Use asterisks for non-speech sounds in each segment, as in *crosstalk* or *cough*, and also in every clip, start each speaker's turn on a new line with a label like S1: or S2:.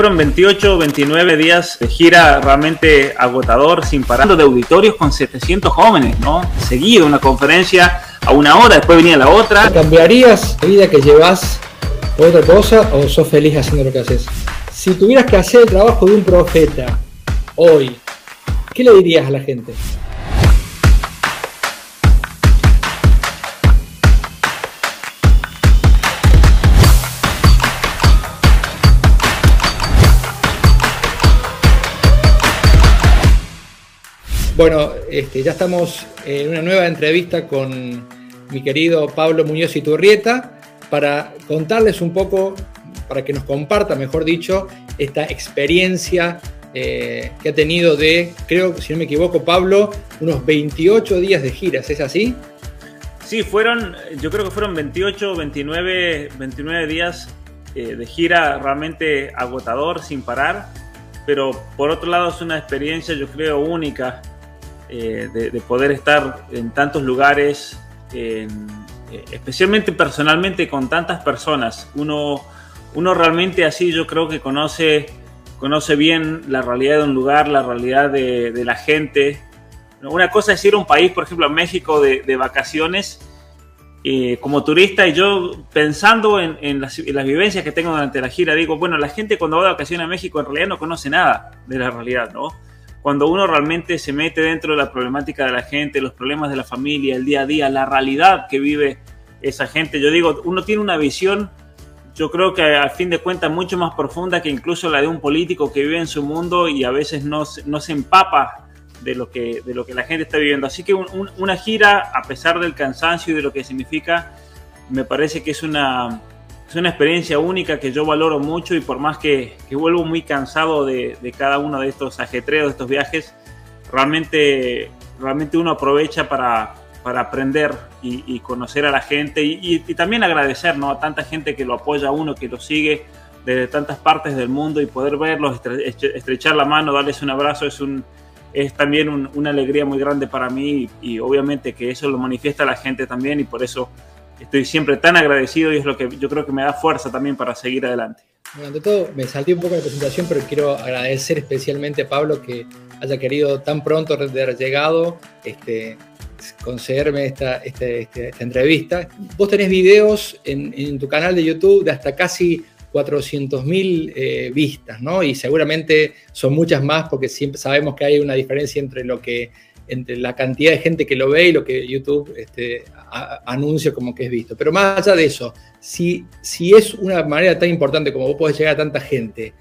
S1: Fueron 28 o 29 días de gira realmente agotador, sin parar de auditorios con 700 jóvenes, ¿no? Seguido, una conferencia a una hora, después venía la otra.
S2: ¿Cambiarías la vida que llevas por otra cosa o sos feliz haciendo lo que haces? Si tuvieras que hacer el trabajo de un profeta hoy, ¿qué le dirías a la gente? Bueno, este, ya estamos en una nueva entrevista con mi querido Pablo Muñoz Iturrieta para contarles un poco, para que nos comparta, mejor dicho, esta experiencia eh, que ha tenido de, creo, si no me equivoco, Pablo, unos 28 días de giras, ¿es así?
S1: Sí, fueron, yo creo que fueron 28, 29, 29 días eh, de gira realmente agotador, sin parar, pero por otro lado es una experiencia, yo creo, única eh, de, poder estar en tantos lugares, eh, especialmente personalmente con tantas personas. Uno, uno realmente así yo creo que conoce, conoce bien la realidad de un lugar, la realidad de, la gente. Una cosa es ir a un país, por ejemplo, a México de, vacaciones. Eh, como turista y yo pensando en, las, en, las, vivencias que tengo durante la gira, digo, bueno, la gente cuando va de vacaciones a México en realidad no conoce nada de la realidad, ¿no? Cuando uno realmente se mete dentro de la problemática de la gente, los problemas de la familia, el día a día, la realidad que vive esa gente, yo digo, uno tiene una visión, yo creo que al fin de cuentas mucho más profunda que incluso la de un político que vive en su mundo y a veces no, no se empapa de lo, que, de lo que la gente está viviendo. Así que una gira, a pesar del cansancio y de lo que significa, me parece que es una, es una experiencia única que yo valoro mucho y por más que, vuelvo muy cansado de, cada uno de estos ajetreos, de estos viajes, realmente, realmente uno aprovecha para, para aprender y, conocer a la gente y, también agradecer ¿no? a tanta gente que lo apoya a uno, que lo sigue desde tantas partes del mundo y poder verlos, estrechar la mano, darles un abrazo es un, es también una alegría muy grande para mí y, obviamente que eso lo manifiesta la gente también y por eso estoy siempre tan agradecido y es lo que yo creo que me da fuerza también para seguir adelante.
S2: Bueno, ante todo, me salté un poco la presentación, pero quiero agradecer especialmente a Pablo que haya querido tan pronto haber llegado, este, concederme esta, este, este, esta, entrevista. Vos tenés videos en, tu canal de YouTube de hasta casi 400.000 eh, vistas, ¿no? Y seguramente son muchas más porque siempre sabemos que hay una diferencia entre lo que entre la cantidad de gente que lo ve y lo que YouTube este, anuncia como que es visto. Pero más allá de eso, si, si es una manera tan importante como vos podés llegar a tanta gente,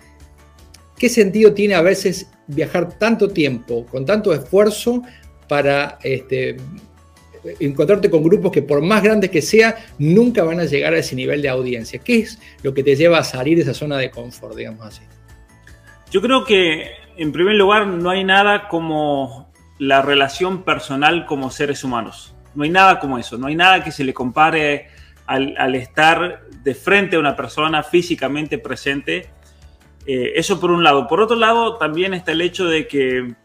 S2: ¿qué sentido tiene a veces viajar tanto tiempo, con tanto esfuerzo, para este, encontrarte con grupos que por más grandes que sea, nunca van a llegar a ese nivel de audiencia? ¿Qué es lo que te lleva a salir de esa zona de confort, digamos así?
S1: Yo creo que, en primer lugar, no hay nada como la relación personal como seres humanos. No hay nada como eso, no hay nada que se le compare al, estar de frente a una persona físicamente presente. Eh, eso por un lado. Por otro lado, también está el hecho de que,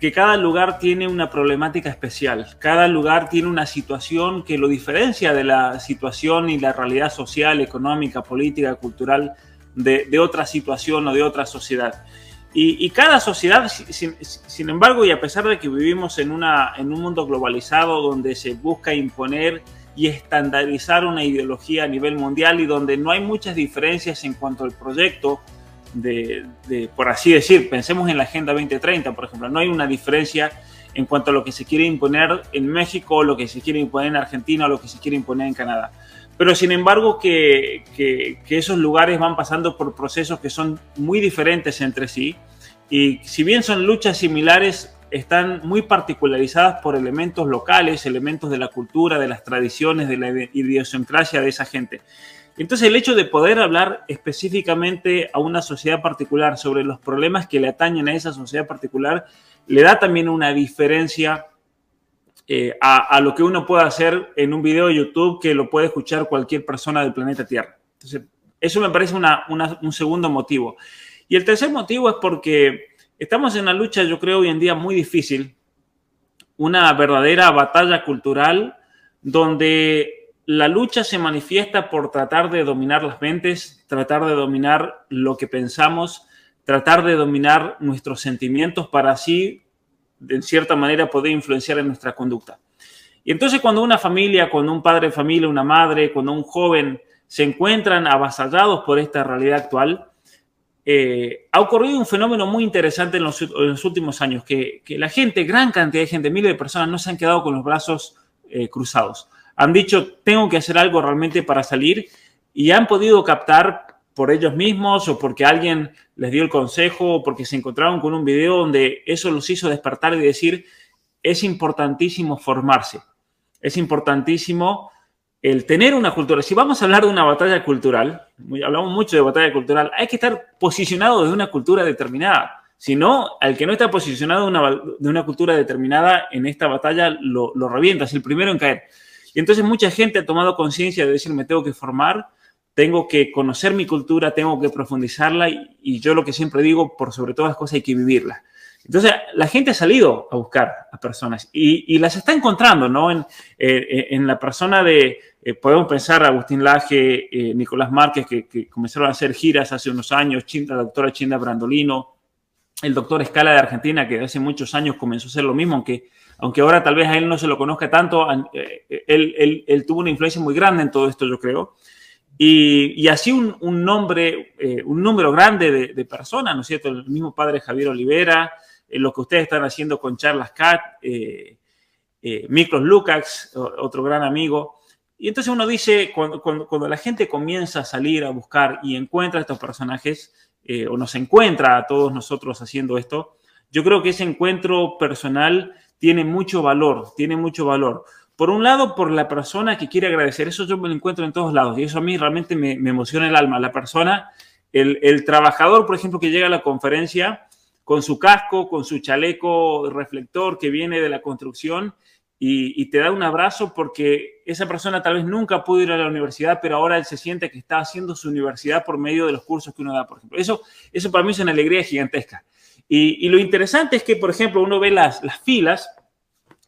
S1: que cada lugar tiene una problemática especial. Cada lugar tiene una situación que lo diferencia de la situación y la realidad social, económica, política, cultural de otra situación o de otra sociedad. Y, cada sociedad, sin, embargo, y a pesar de que vivimos en, una, en un mundo globalizado donde se busca imponer y estandarizar una ideología a nivel mundial y donde no hay muchas diferencias en cuanto al proyecto, de, por así decir, pensemos en la Agenda 2030, por ejemplo, no hay una diferencia en cuanto a lo que se quiere imponer en México, lo que se quiere imponer en Argentina o lo que se quiere imponer en Canadá pero sin embargo que, esos lugares van pasando por procesos que son muy diferentes entre sí y si bien son luchas similares, están muy particularizadas por elementos locales, elementos de la cultura, de las tradiciones, de la idiosincrasia de esa gente. Entonces el hecho de poder hablar específicamente a una sociedad particular sobre los problemas que le atañen a esa sociedad particular le da también una diferencia eh, a, lo que uno puede hacer en un video de YouTube que lo puede escuchar cualquier persona del planeta Tierra. Entonces, eso me parece un segundo motivo. Y el tercer motivo es porque estamos en una lucha, yo creo, hoy en día muy difícil, una verdadera batalla cultural donde la lucha se manifiesta por tratar de dominar las mentes, tratar de dominar lo que pensamos, tratar de dominar nuestros sentimientos para así, de cierta manera, poder influenciar en nuestra conducta. Y entonces cuando una familia, cuando un padre de familia, una madre, cuando un joven se encuentran avasallados por esta realidad actual, eh, ha ocurrido un fenómeno muy interesante en los, últimos años, que, la gente, gran cantidad de gente, miles de personas, no se han quedado con los brazos eh, cruzados. Han dicho, tengo que hacer algo realmente para salir y han podido captar por ellos mismos o porque alguien les dio el consejo o porque se encontraron con un video donde eso los hizo despertar y decir, es importantísimo formarse, es importantísimo el tener una cultura. Si vamos a hablar de una batalla cultural, hablamos mucho de batalla cultural, hay que estar posicionado de una cultura determinada. Si no, al que no está posicionado de una, cultura determinada en esta batalla lo, lo revienta, es el primero en caer. Y entonces mucha gente ha tomado conciencia de decir, me tengo que formar, tengo que conocer mi cultura, tengo que profundizarla y, yo lo que siempre digo, por sobre todas las cosas hay que vivirla. Entonces, la gente ha salido a buscar a personas y, las está encontrando, ¿no? En, eh, en la persona de, eh, podemos pensar Agustín Laje, eh, Nicolás Márquez, que, comenzaron a hacer giras hace unos años, la doctora Chinda Brandolino, el doctor Escala de Argentina, que hace muchos años comenzó a hacer lo mismo, aunque, aunque ahora tal vez a él no se lo conozca tanto, él, él tuvo una influencia muy grande en todo esto, yo creo. Y, así un, nombre, eh, un número grande de, personas, ¿no es cierto? El mismo padre Javier Olivera, eh, lo que ustedes están haciendo con Charlas Cat, eh, eh Miklos Lukács, otro gran amigo. Y entonces uno dice, cuando, cuando, la gente comienza a salir a buscar y encuentra a estos personajes, o nos encuentra a todos nosotros haciendo esto, yo creo que ese encuentro personal tiene mucho valor, tiene mucho valor. Por un lado, por la persona que quiere agradecer. Eso yo me lo encuentro en todos lados y eso a mí realmente me, emociona el alma. La persona, el, trabajador, por ejemplo, que llega a la conferencia con su casco, con su chaleco reflector que viene de la construcción y, te da un abrazo porque esa persona tal vez nunca pudo ir a la universidad, pero ahora él se siente que está haciendo su universidad por medio de los cursos que uno da, por ejemplo. Eso, eso para mí es una alegría gigantesca. Y, lo interesante es que, por ejemplo, uno ve las, las filas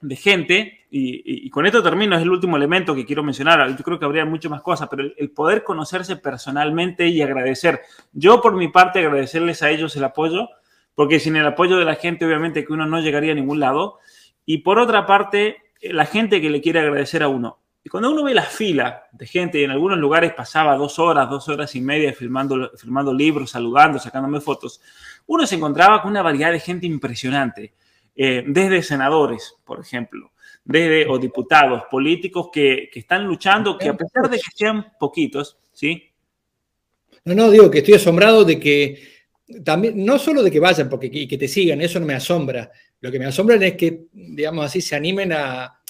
S1: de gente, y, con esto termino, es el último elemento que quiero mencionar, yo creo que habría mucho más cosas, pero el, poder conocerse personalmente y agradecer. Yo por mi parte agradecerles a ellos el apoyo, porque sin el apoyo de la gente obviamente que uno no llegaría a ningún lado, y por otra parte, la gente que le quiere agradecer a uno. Y cuando uno ve la fila de gente, y en algunos lugares pasaba dos horas, dos horas y media filmando, filmando libros, saludando, sacándome fotos, uno se encontraba con una variedad de gente impresionante eh, desde senadores, por ejemplo, desde, o diputados, políticos que, están luchando, que a pesar de que sean poquitos, ¿sí?
S2: No, no, digo que estoy asombrado de que también, no solo de que vayan porque, y que te sigan, eso no me asombra. Lo que me asombra es que, digamos así, se animen a,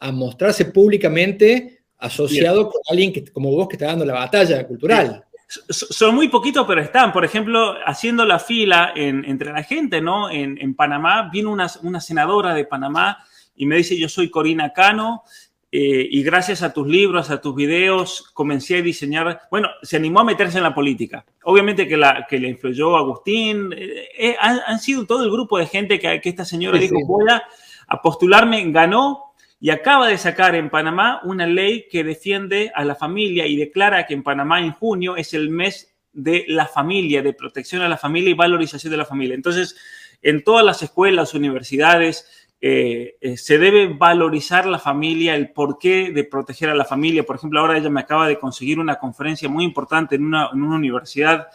S2: a mostrarse públicamente asociado con alguien que, como vos que está dando la batalla cultural.
S1: Son muy poquitos, pero están. Por ejemplo, haciendo la fila entre la gente, ¿no? En, Panamá, vino una, senadora de Panamá y me dice, yo soy Corina Cano eh, y gracias a tus libros, a tus videos, comencé a diseñar, bueno, se animó a meterse en la política. Obviamente que, la, que le influyó Agustín, eh, eh, han, sido todo el grupo de gente que, esta señora dijo, voy a, a postularme, ganó y acaba de sacar en Panamá una ley que defiende a la familia y declara que en Panamá en junio es el mes de la familia, de protección a la familia y valorización de la familia. Entonces, en todas las escuelas, universidades, eh, eh, se debe valorizar la familia, el porqué de proteger a la familia. Por ejemplo, ahora ella me acaba de conseguir una conferencia muy importante en una, universidad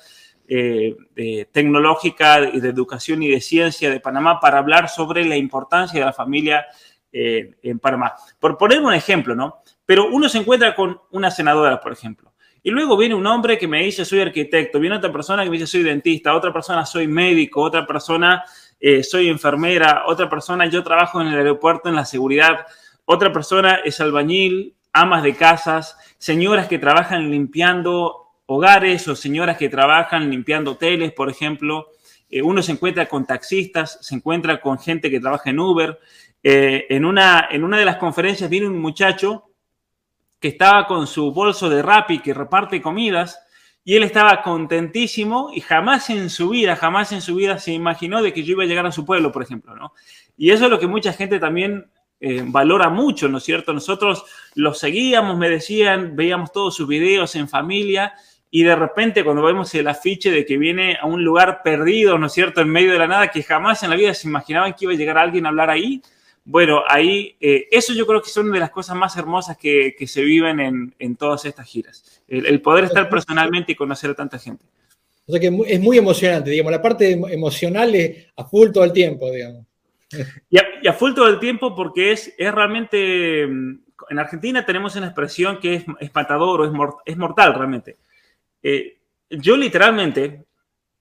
S1: eh, tecnológica de educación y de ciencia de Panamá para hablar sobre la importancia de la familia eh, en Panamá. Por poner un ejemplo, ¿no? Pero uno se encuentra con una senadora, por ejemplo. Y luego viene un hombre que me dice soy arquitecto, viene otra persona que me dice soy dentista, otra persona soy médico, otra persona eh, soy enfermera, otra persona yo trabajo en el aeropuerto en la seguridad, otra persona es albañil, amas de casas, señoras que trabajan limpiando hogares o señoras que trabajan limpiando hoteles, por ejemplo. Eh, uno se encuentra con taxistas, se encuentra con gente que trabaja en Uber, eh, en, una, en una de las conferencias viene un muchacho que estaba con su bolso de Rappi que reparte comidas y él estaba contentísimo y jamás en su vida, jamás en su vida se imaginó de que yo iba a llegar a su pueblo, por ejemplo, ¿no? Y eso es lo que mucha gente también eh, valora mucho, ¿no es cierto? Nosotros los seguíamos, me decían, veíamos todos sus videos en familia y de repente cuando vemos el afiche de que viene a un lugar perdido, ¿no es cierto?, en medio de la nada, que jamás en la vida se imaginaban que iba a llegar alguien a hablar ahí, bueno, ahí, eh, eso yo creo que son de las cosas más hermosas que, se viven en, todas estas giras. El, poder estar personalmente y conocer a tanta gente.
S2: O sea que es muy emocionante, digamos, la parte emocional es a full todo el tiempo, digamos.
S1: Y a, full todo el tiempo porque es, es realmente, mm, en Argentina tenemos una expresión que es, es matador o es, es mortal realmente. Eh, yo literalmente,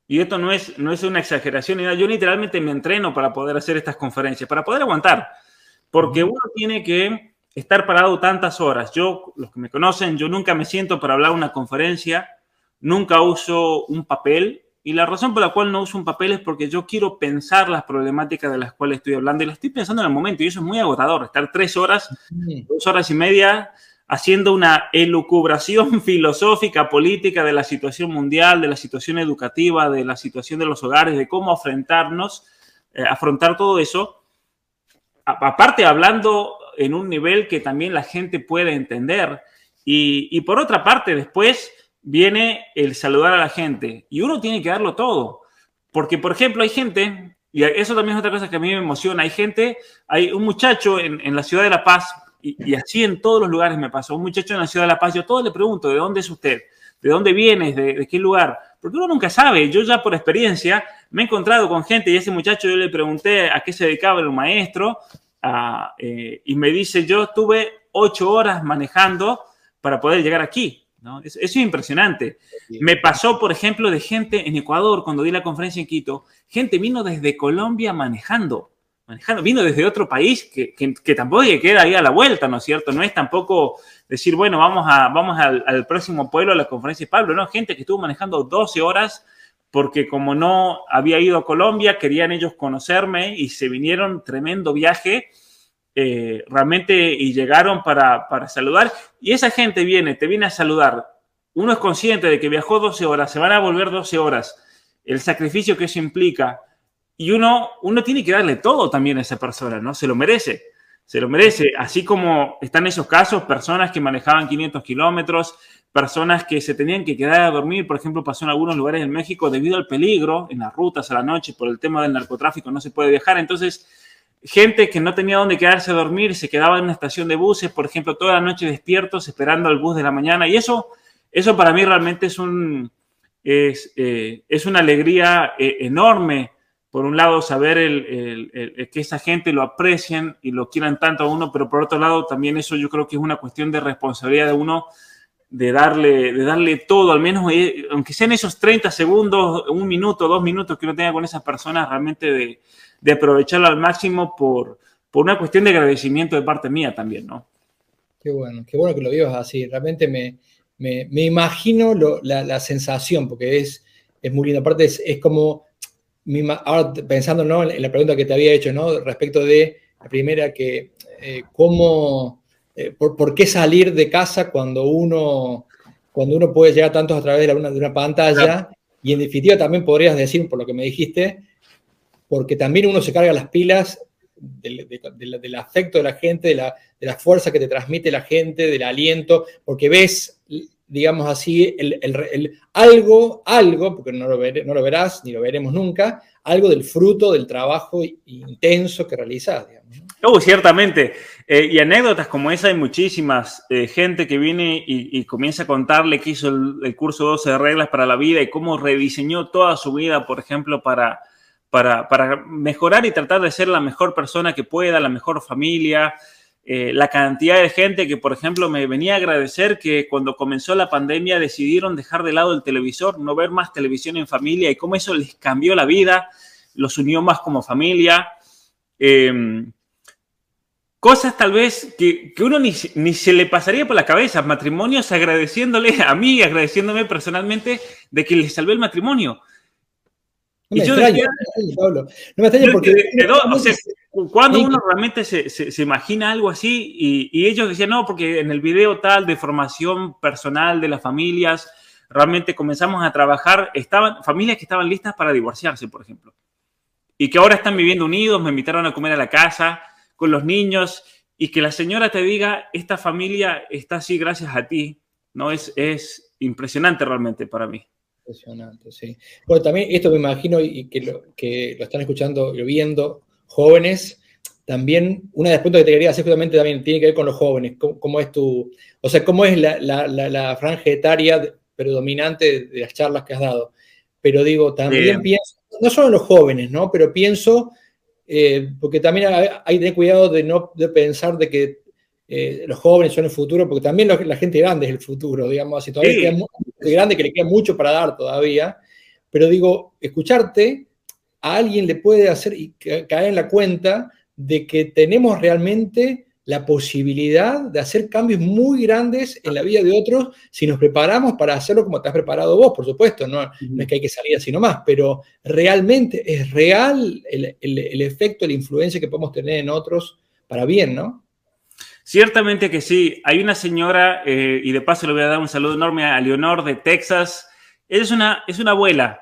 S1: y esto no es, no es una exageración, yo literalmente me entreno para poder hacer estas conferencias, para poder aguantar, porque uno tiene que estar parado tantas horas. Yo, los que me conocen, yo nunca me siento para hablar una conferencia, nunca uso un papel, y la razón por la cual no uso un papel es porque yo quiero pensar las problemáticas de las cuales estoy hablando y las estoy pensando en el momento, y eso es muy agotador, estar tres horas, dos horas y media haciendo una elucubración *laughs* filosófica, política de la situación mundial, de la situación educativa, de la situación de los hogares, de cómo afrontarnos, eh, afrontar todo eso. aparte, hablando en un nivel que también la gente puede entender. Y, y por otra parte, después viene el saludar a la gente. Y uno tiene que darlo todo. Porque, por ejemplo, hay gente, y eso también es otra cosa que a mí me emociona, hay gente, hay un muchacho en, en la ciudad de La Paz, y, así en todos los lugares me pasó. Un muchacho en la ciudad de La Paz, yo todo le pregunto, ¿de dónde es usted? ¿De dónde vienes? ¿De, qué lugar? Porque uno nunca sabe. Yo ya por experiencia me he encontrado con gente y ese muchacho yo le pregunté a qué se dedicaba el maestro eh, y me dice, yo estuve ocho horas manejando para poder llegar aquí. ¿no? Eso, es impresionante. Me pasó, por ejemplo, de gente en Ecuador, cuando di la conferencia en Quito, gente vino desde Colombia manejando manejando, vino desde otro país que, que, tampoco queda ahí a la vuelta, ¿no es cierto? No es tampoco decir, bueno, vamos, a, vamos al, próximo pueblo, a la conferencia de Pablo, no, gente que estuvo manejando 12 horas porque como no había ido a Colombia, querían ellos conocerme y se vinieron tremendo viaje. Eh, realmente y llegaron para, para saludar y esa gente viene, te viene a saludar. Uno es consciente de que viajó 12 horas, se van a volver 12 horas, el sacrificio que eso implica, y uno, uno tiene que darle todo también a esa persona, ¿no? Se lo merece, se lo merece. Así como están esos casos, personas que manejaban 500 kilómetros, personas que se tenían que quedar a dormir, por ejemplo, pasó en algunos lugares en México debido al peligro en las rutas a la noche por el tema del narcotráfico, no se puede viajar. Entonces, gente que no tenía dónde quedarse a dormir, se quedaba en una estación de buses, por ejemplo, toda la noche despiertos esperando al bus de la mañana. Y eso, eso para mí realmente es, un, es, eh, es una alegría eh, enorme por un lado, saber el, que esa gente lo aprecien y lo quieran tanto a uno, pero por otro lado, también eso yo creo que es una cuestión de responsabilidad de uno de darle, de darle todo, al menos, eh, aunque sean esos 30 segundos, un minuto, dos minutos que uno tenga con esas personas, realmente de, de aprovecharlo al máximo por, por una cuestión de agradecimiento de parte mía también, ¿no?
S2: Qué bueno, qué bueno que lo vivas así. Realmente me, me, me imagino la, la, sensación, porque es, es muy lindo. Aparte, es, es como ahora pensando en la pregunta que te había hecho, ¿no? respecto de la primera, que eh, cómo, eh, por, qué salir de casa cuando uno, cuando uno puede llegar tantos a través de una, de una pantalla, y en definitiva también podrías decir, por lo que me dijiste, porque también uno se carga las pilas del, del, afecto de la gente, de la, de la fuerza que te transmite la gente, del aliento, porque ves digamos así, el, algo, algo, porque no lo, no lo, verás ni lo veremos nunca, algo del fruto del trabajo intenso que realizás.
S1: Digamos, ciertamente. Eh, y anécdotas como esa hay muchísimas. Eh, gente que viene y, comienza a contarle que hizo el, curso 12 de reglas para la vida y cómo rediseñó toda su vida, por ejemplo, para, para, para mejorar y tratar de ser la mejor persona que pueda, la mejor familia. Eh, la cantidad de gente que, por ejemplo, me venía a agradecer que cuando comenzó la pandemia decidieron dejar de lado el televisor, no ver más televisión en familia y cómo eso les cambió la vida, los unió más como familia. Em, cosas tal vez que, uno ni, se le pasaría por la cabeza, matrimonios agradeciéndole a mí, agradeciéndome personalmente de que les salvé el matrimonio.
S2: No me extraña, Pablo. No me porque
S1: Cuando uno realmente se, se, imagina algo así y, y, ellos decían, no, porque en el video tal de formación personal de las familias, realmente comenzamos a trabajar, estaban familias que estaban listas para divorciarse, por ejemplo, y que ahora están viviendo unidos, me invitaron a comer a la casa con los niños y que la señora te diga, esta familia está así gracias a ti, ¿no? Es, es impresionante realmente para mí.
S2: Impresionante, sí. Bueno, también esto me imagino y que lo, que lo están escuchando, lo viendo, jóvenes, también una de las preguntas que te quería hacer justamente también tiene que ver con los jóvenes, cómo, es tu, o sea, cómo es la, la, la, franja etaria predominante de las charlas que has dado. Pero digo, también pienso, no solo en los jóvenes, ¿no? Pero pienso, eh, porque también hay, que tener cuidado de no de pensar de que eh, los jóvenes son el futuro, porque también la gente grande es el futuro, digamos así. Todavía queda grande que le queda mucho para dar todavía. Pero digo, escucharte a alguien le puede hacer y caer en la cuenta de que tenemos realmente la posibilidad de hacer cambios muy grandes en la vida de otros si nos preparamos para hacerlo como te has preparado vos, por supuesto, no, es que hay que salir así nomás, pero realmente es real el, efecto, la influencia que podemos tener en otros para bien, ¿no?
S1: Ciertamente que sí. Hay una señora, eh, y de paso le voy a dar un saludo enorme a Leonor de Texas. Es una, es una abuela,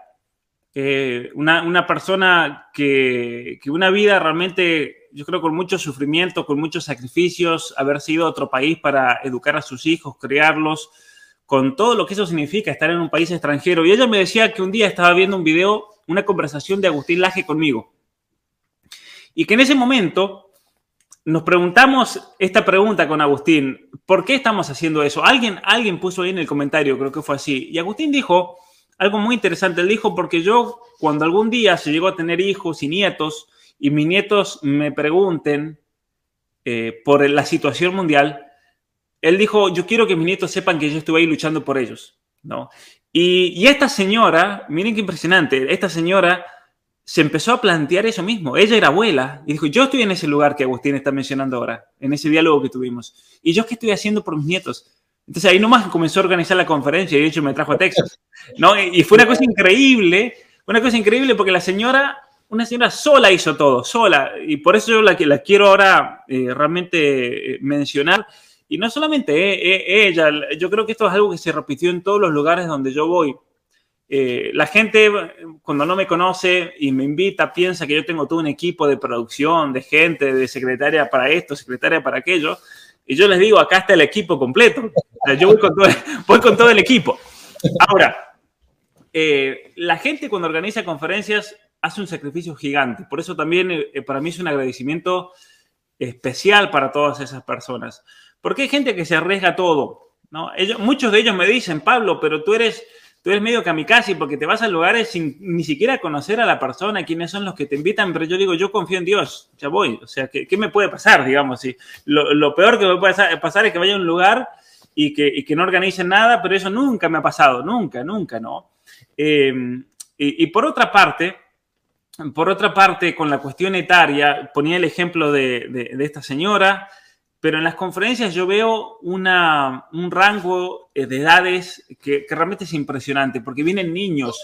S1: eh, una, persona que, una vida realmente, yo creo, con mucho sufrimiento, con muchos sacrificios, haber sido a otro país para educar a sus hijos, criarlos, con todo lo que eso significa estar en un país extranjero. Y ella me decía que un día estaba viendo un video, una conversación de Agustín Laje conmigo. Y que en ese momento nos preguntamos esta pregunta con Agustín, ¿por qué estamos haciendo eso? Alguien, alguien puso ahí en el comentario, creo que fue así. Y Agustín dijo, algo muy interesante. Él dijo, porque yo, cuando algún día se llegó a tener hijos y nietos, y mis nietos me pregunten eh, por la situación mundial, él dijo, yo quiero que mis nietos sepan que yo estuve ahí luchando por ellos, ¿no? Y, y esta señora, miren qué impresionante, esta señora se empezó a plantear eso mismo. Ella era abuela y dijo, yo estoy en ese lugar que Agustín está mencionando ahora, en ese diálogo que tuvimos. ¿Y yo qué estoy haciendo por mis nietos? Entonces ahí nomás comenzó a organizar la conferencia y de hecho me trajo a Texas. ¿no? Y fue una cosa increíble, una cosa increíble porque la señora, una señora sola hizo todo, sola. Y por eso yo la, la quiero ahora eh, realmente eh, mencionar. Y no solamente eh, ella, yo creo que esto es algo que se repitió en todos los lugares donde yo voy. la gente cuando no me conoce y me invita piensa que yo tengo todo un equipo de producción, de gente, de secretaria para esto, secretaria para aquello. Y yo les digo, acá está el equipo completo. yo *laughs* voy con todo, el equipo. Ahora, la gente cuando organiza conferencias hace un sacrificio gigante. Por eso también eh, para mí es un agradecimiento especial para todas esas personas. Porque hay gente que se arriesga todo. ¿no? Ellos, muchos de ellos me dicen, Pablo, pero tú eres tú eres medio kamikaze porque te vas a lugares sin ni siquiera conocer a la persona, quiénes son los que te invitan, pero yo digo, yo confío en Dios, ya voy. O sea, ¿qué, qué me puede pasar, digamos? Si lo, peor que me puede pasar es que vaya a un lugar y que, y que, no organicen nada, pero eso nunca me ha pasado, nunca, nunca, ¿no? Eh, y, por otra parte, por otra parte, con la cuestión etaria, ponía el ejemplo de, esta señora, pero en las conferencias yo veo un rango eh, de edades que, realmente es impresionante, porque vienen niños,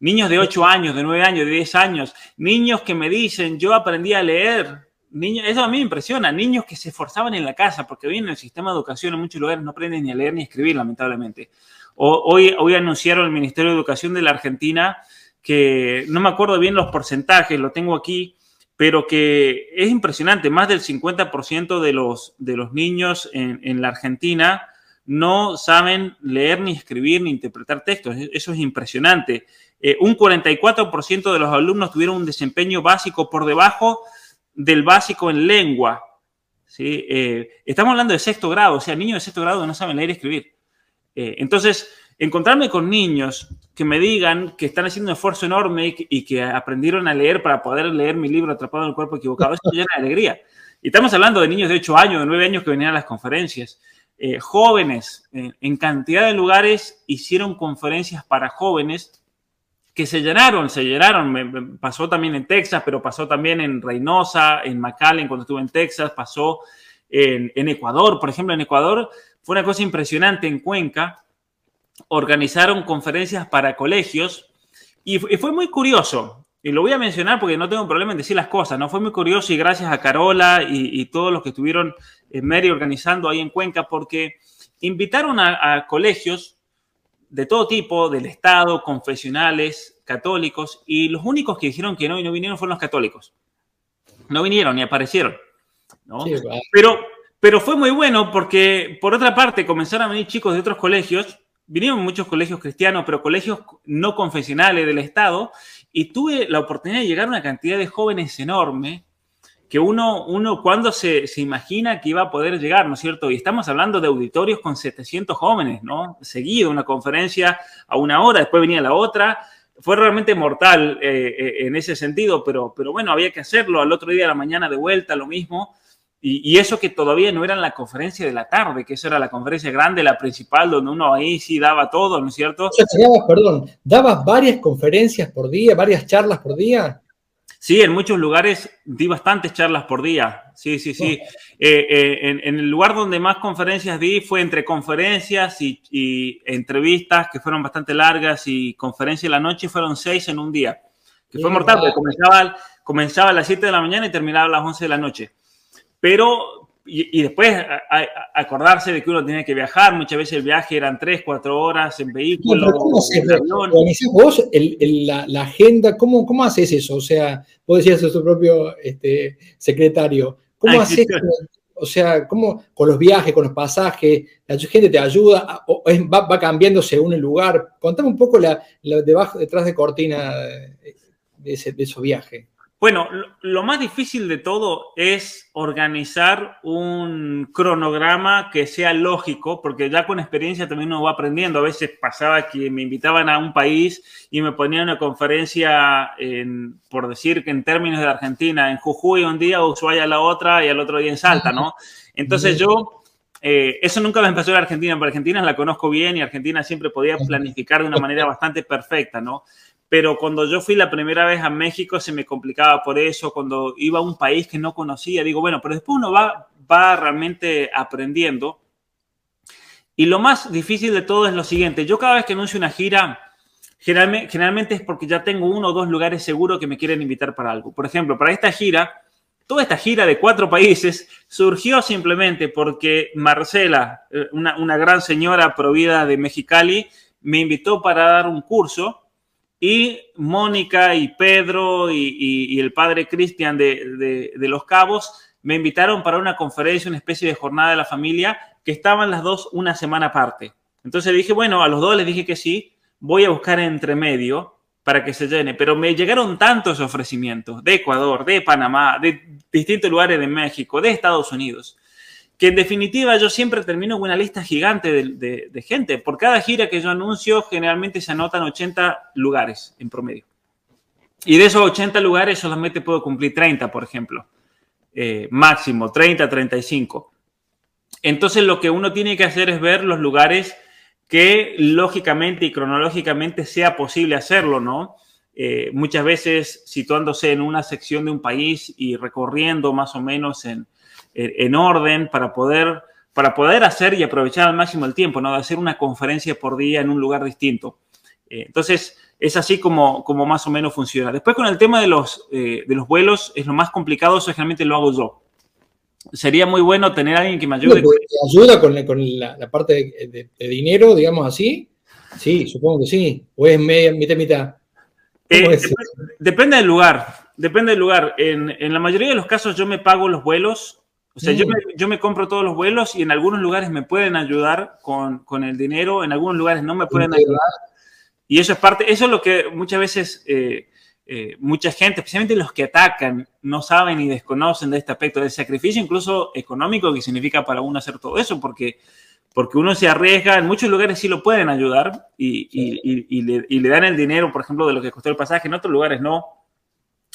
S1: niños de 8 años, de 9 años, de 10 años, niños que me dicen, yo aprendí a leer, niños, eso a mí me impresiona, niños que se esforzaban en la casa, porque hoy en el sistema de educación en muchos lugares no aprenden ni a leer ni a escribir, lamentablemente. Hoy, hoy anunciaron el Ministerio de Educación de la Argentina que no me acuerdo bien los porcentajes, lo tengo aquí, pero que es impresionante, más del 50% de los, de los niños en, la Argentina no saben leer ni escribir ni interpretar textos. Eso es impresionante. Eh, un 44% de los alumnos tuvieron un desempeño básico por debajo del básico en lengua. ¿sí? Eh, estamos hablando de sexto grado, o sea, niños de sexto grado no saben leer y escribir. Eh, entonces, encontrarme con niños que me digan que están haciendo un esfuerzo enorme y que aprendieron a leer para poder leer mi libro Atrapado en el Cuerpo Equivocado, eso llena de alegría. Y estamos hablando de niños de 8 años, de 9 años que venían a las conferencias. Eh, jóvenes, eh, en cantidad de lugares hicieron conferencias para jóvenes que se llenaron, se llenaron. Me, me pasó también en Texas, pero pasó también en Reynosa, en McAllen cuando estuve en Texas, pasó en, en Ecuador. Por ejemplo, en Ecuador fue una cosa impresionante en Cuenca organizaron conferencias para colegios y, fue muy curioso. y lo voy a mencionar porque no tengo problema en decir las cosas, ¿no? Fue muy curioso y gracias a Carola y, todos los que estuvieron en Mary organizando ahí en Cuenca, porque invitaron a, colegios de todo tipo, del Estado, confesionales, católicos, y los únicos que dijeron que no y no vinieron fueron los católicos. No vinieron ni aparecieron, ¿no? pero, pero fue muy bueno porque, por otra parte, comenzaron a venir chicos de otros colegios vinieron muchos colegios cristianos, pero colegios no confesionales del Estado, y tuve la oportunidad de llegar a una cantidad de jóvenes enorme que uno, uno cuando se, se, imagina que iba a poder llegar, ¿no es cierto? Y estamos hablando de auditorios con 700 jóvenes, ¿no? Seguido, una conferencia a una hora, después venía la otra. Fue realmente mortal eh, eh, en ese sentido, pero, pero bueno, había que hacerlo. Al otro día de la mañana de vuelta, lo mismo. Y, eso que todavía no era la conferencia de la tarde, que eso era la conferencia grande, la principal, donde uno ahí sí daba todo, ¿no es cierto?
S2: perdón, ¿dabas varias conferencias por día, varias charlas por día?
S1: Sí, en muchos lugares di bastantes charlas por día. Sí, sí, sí. Eh, eh, en, el lugar donde más conferencias di fue entre conferencias y, entrevistas que fueron bastante largas y conferencia de la noche fueron seis en un día. Que fue mortal, porque comenzaba, comenzaba a las 7 de la mañana y terminaba a las 11 de la noche pero y, después acordarse de que uno tenía que viajar, muchas veces el viaje eran tres, cuatro horas en vehículo. ¿Cómo
S2: vos la, agenda? ¿cómo, ¿Cómo haces eso? O sea, vos decías a tu propio este, secretario, ¿cómo haces? O sea, ¿cómo con los viajes, con los pasajes, la gente te ayuda o va, cambiando según el lugar? Contame un poco la, debajo, detrás de cortina de, ese, de esos viajes.
S1: Bueno, lo más difícil de todo es organizar un cronograma que sea lógico, porque ya con experiencia también uno va aprendiendo. A veces pasaba que me invitaban a un país y me ponían una conferencia, en, por decir que en términos de Argentina, en Jujuy un día, Ushuaia la otra y al otro día en Salta, ¿no? *laughs* Entonces yo, eh, eso nunca me empezó en Argentina, pero Argentina la conozco bien y Argentina siempre podía planificar de una manera bastante perfecta, ¿no? Pero cuando yo fui la primera vez a México se me complicaba por eso, cuando iba a un país que no conocía, digo, bueno, pero después uno va, va realmente aprendiendo. Y lo más difícil de todo es lo siguiente, yo cada vez que anuncio una gira, generalmente, generalmente es porque ya tengo uno o dos lugares seguros que me quieren invitar para algo. Por ejemplo, para esta gira, toda esta gira de cuatro países surgió simplemente porque Marcela, eh, una, una gran señora provida de Mexicali, me invitó para dar un curso y Mónica y Pedro y, el padre Cristian de, Los Cabos me invitaron para una conferencia, una especie de jornada de la familia, que estaban las dos una semana aparte. Entonces dije, bueno, a los dos les dije que sí, voy a buscar entre medio para que se llene, pero me llegaron tantos ofrecimientos de Ecuador, de Panamá, de distintos lugares de México, de Estados Unidos, que en definitiva yo siempre termino con una lista gigante de, gente. Por cada gira que yo anuncio, generalmente se anotan 80 lugares en promedio. Y de esos 80 lugares solamente puedo cumplir 30, por ejemplo. Eh, máximo, 30, 35. Entonces lo que uno tiene que hacer es ver los lugares que lógicamente y cronológicamente sea posible hacerlo, ¿no? Eh, muchas veces situándose en una sección de un país y recorriendo más o menos en, en orden para poder, para poder hacer y aprovechar al máximo el tiempo, ¿no? De hacer una conferencia por día en un lugar distinto. Eh, entonces, es así como, como más o menos funciona. Después, con el tema de los, eh, de los vuelos, es lo más complicado, eso generalmente lo hago yo. Sería muy bueno tener a alguien que me ayude.
S2: ¿Te ayuda con, la, parte de, dinero, digamos así? Sí, supongo que sí. ¿O es media, mitad, mitad?
S1: Eh, depende, del lugar. Depende del lugar. En, en, la mayoría de los casos yo me pago los vuelos o sea, yo, me, yo, me, compro todos los vuelos y en algunos lugares me pueden ayudar con, con, el dinero, en algunos lugares no me pueden ayudar. Y eso es parte, eso es lo que muchas veces eh, eh, mucha gente, especialmente los que atacan, no saben y desconocen de este aspecto del sacrificio, incluso económico, que significa para uno hacer todo eso, porque, porque uno se arriesga, en muchos lugares sí lo pueden ayudar y, y, y, le, y le dan el dinero, por ejemplo, de lo que costó el pasaje, en otros lugares no.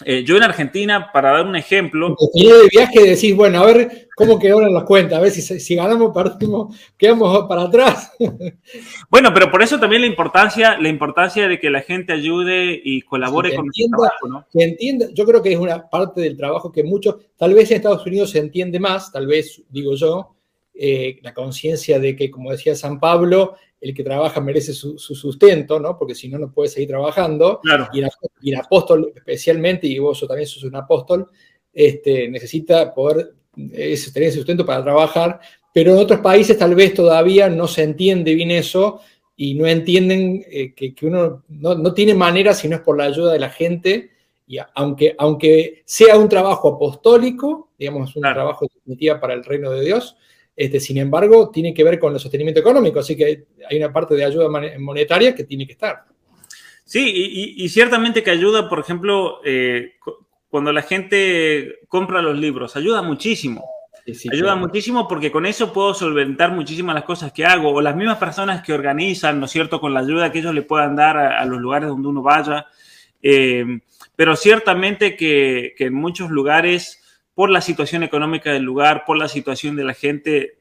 S1: Eh, yo en Argentina, para dar un ejemplo.
S2: de viaje decís, bueno, a ver cómo quedaron las cuentas, a ver si, si ganamos, perdimos, quedamos para atrás. *laughs*
S1: Bueno, pero por eso también la importancia, la importancia de que la gente ayude y colabore con
S2: el trabajo, ¿no? Que entienda, yo creo que es una parte del trabajo que muchos, tal vez en Estados Unidos se entiende más, tal vez, digo yo, eh, la conciencia de que, como decía San Pablo, el que trabaja merece su, sustento, ¿no? Porque si no, no puede seguir trabajando. Y, el, apóstol, especialmente, y vos también sos un apóstol, este, necesita poder tener sustento para trabajar, pero en otros países tal vez todavía no se entiende bien eso y no entienden eh, que, uno no, tiene manera si no es por la ayuda de la gente, y aunque, aunque sea un trabajo apostólico, digamos, un trabajo definitiva para el reino de Dios, este, sin embargo, tiene que ver con el sostenimiento económico, así que hay una parte de ayuda monetaria que tiene que estar.
S1: Sí, y, ciertamente que ayuda, por ejemplo, eh, cuando la gente compra los libros, ayuda muchísimo. ayuda muchísimo porque con eso puedo solventar muchísimas las cosas que hago, o las mismas personas que organizan, ¿no es cierto?, con la ayuda que ellos le puedan dar a, los lugares donde uno vaya. Eh, pero ciertamente que, que en muchos lugares por la situación económica del lugar, por la situación de la gente,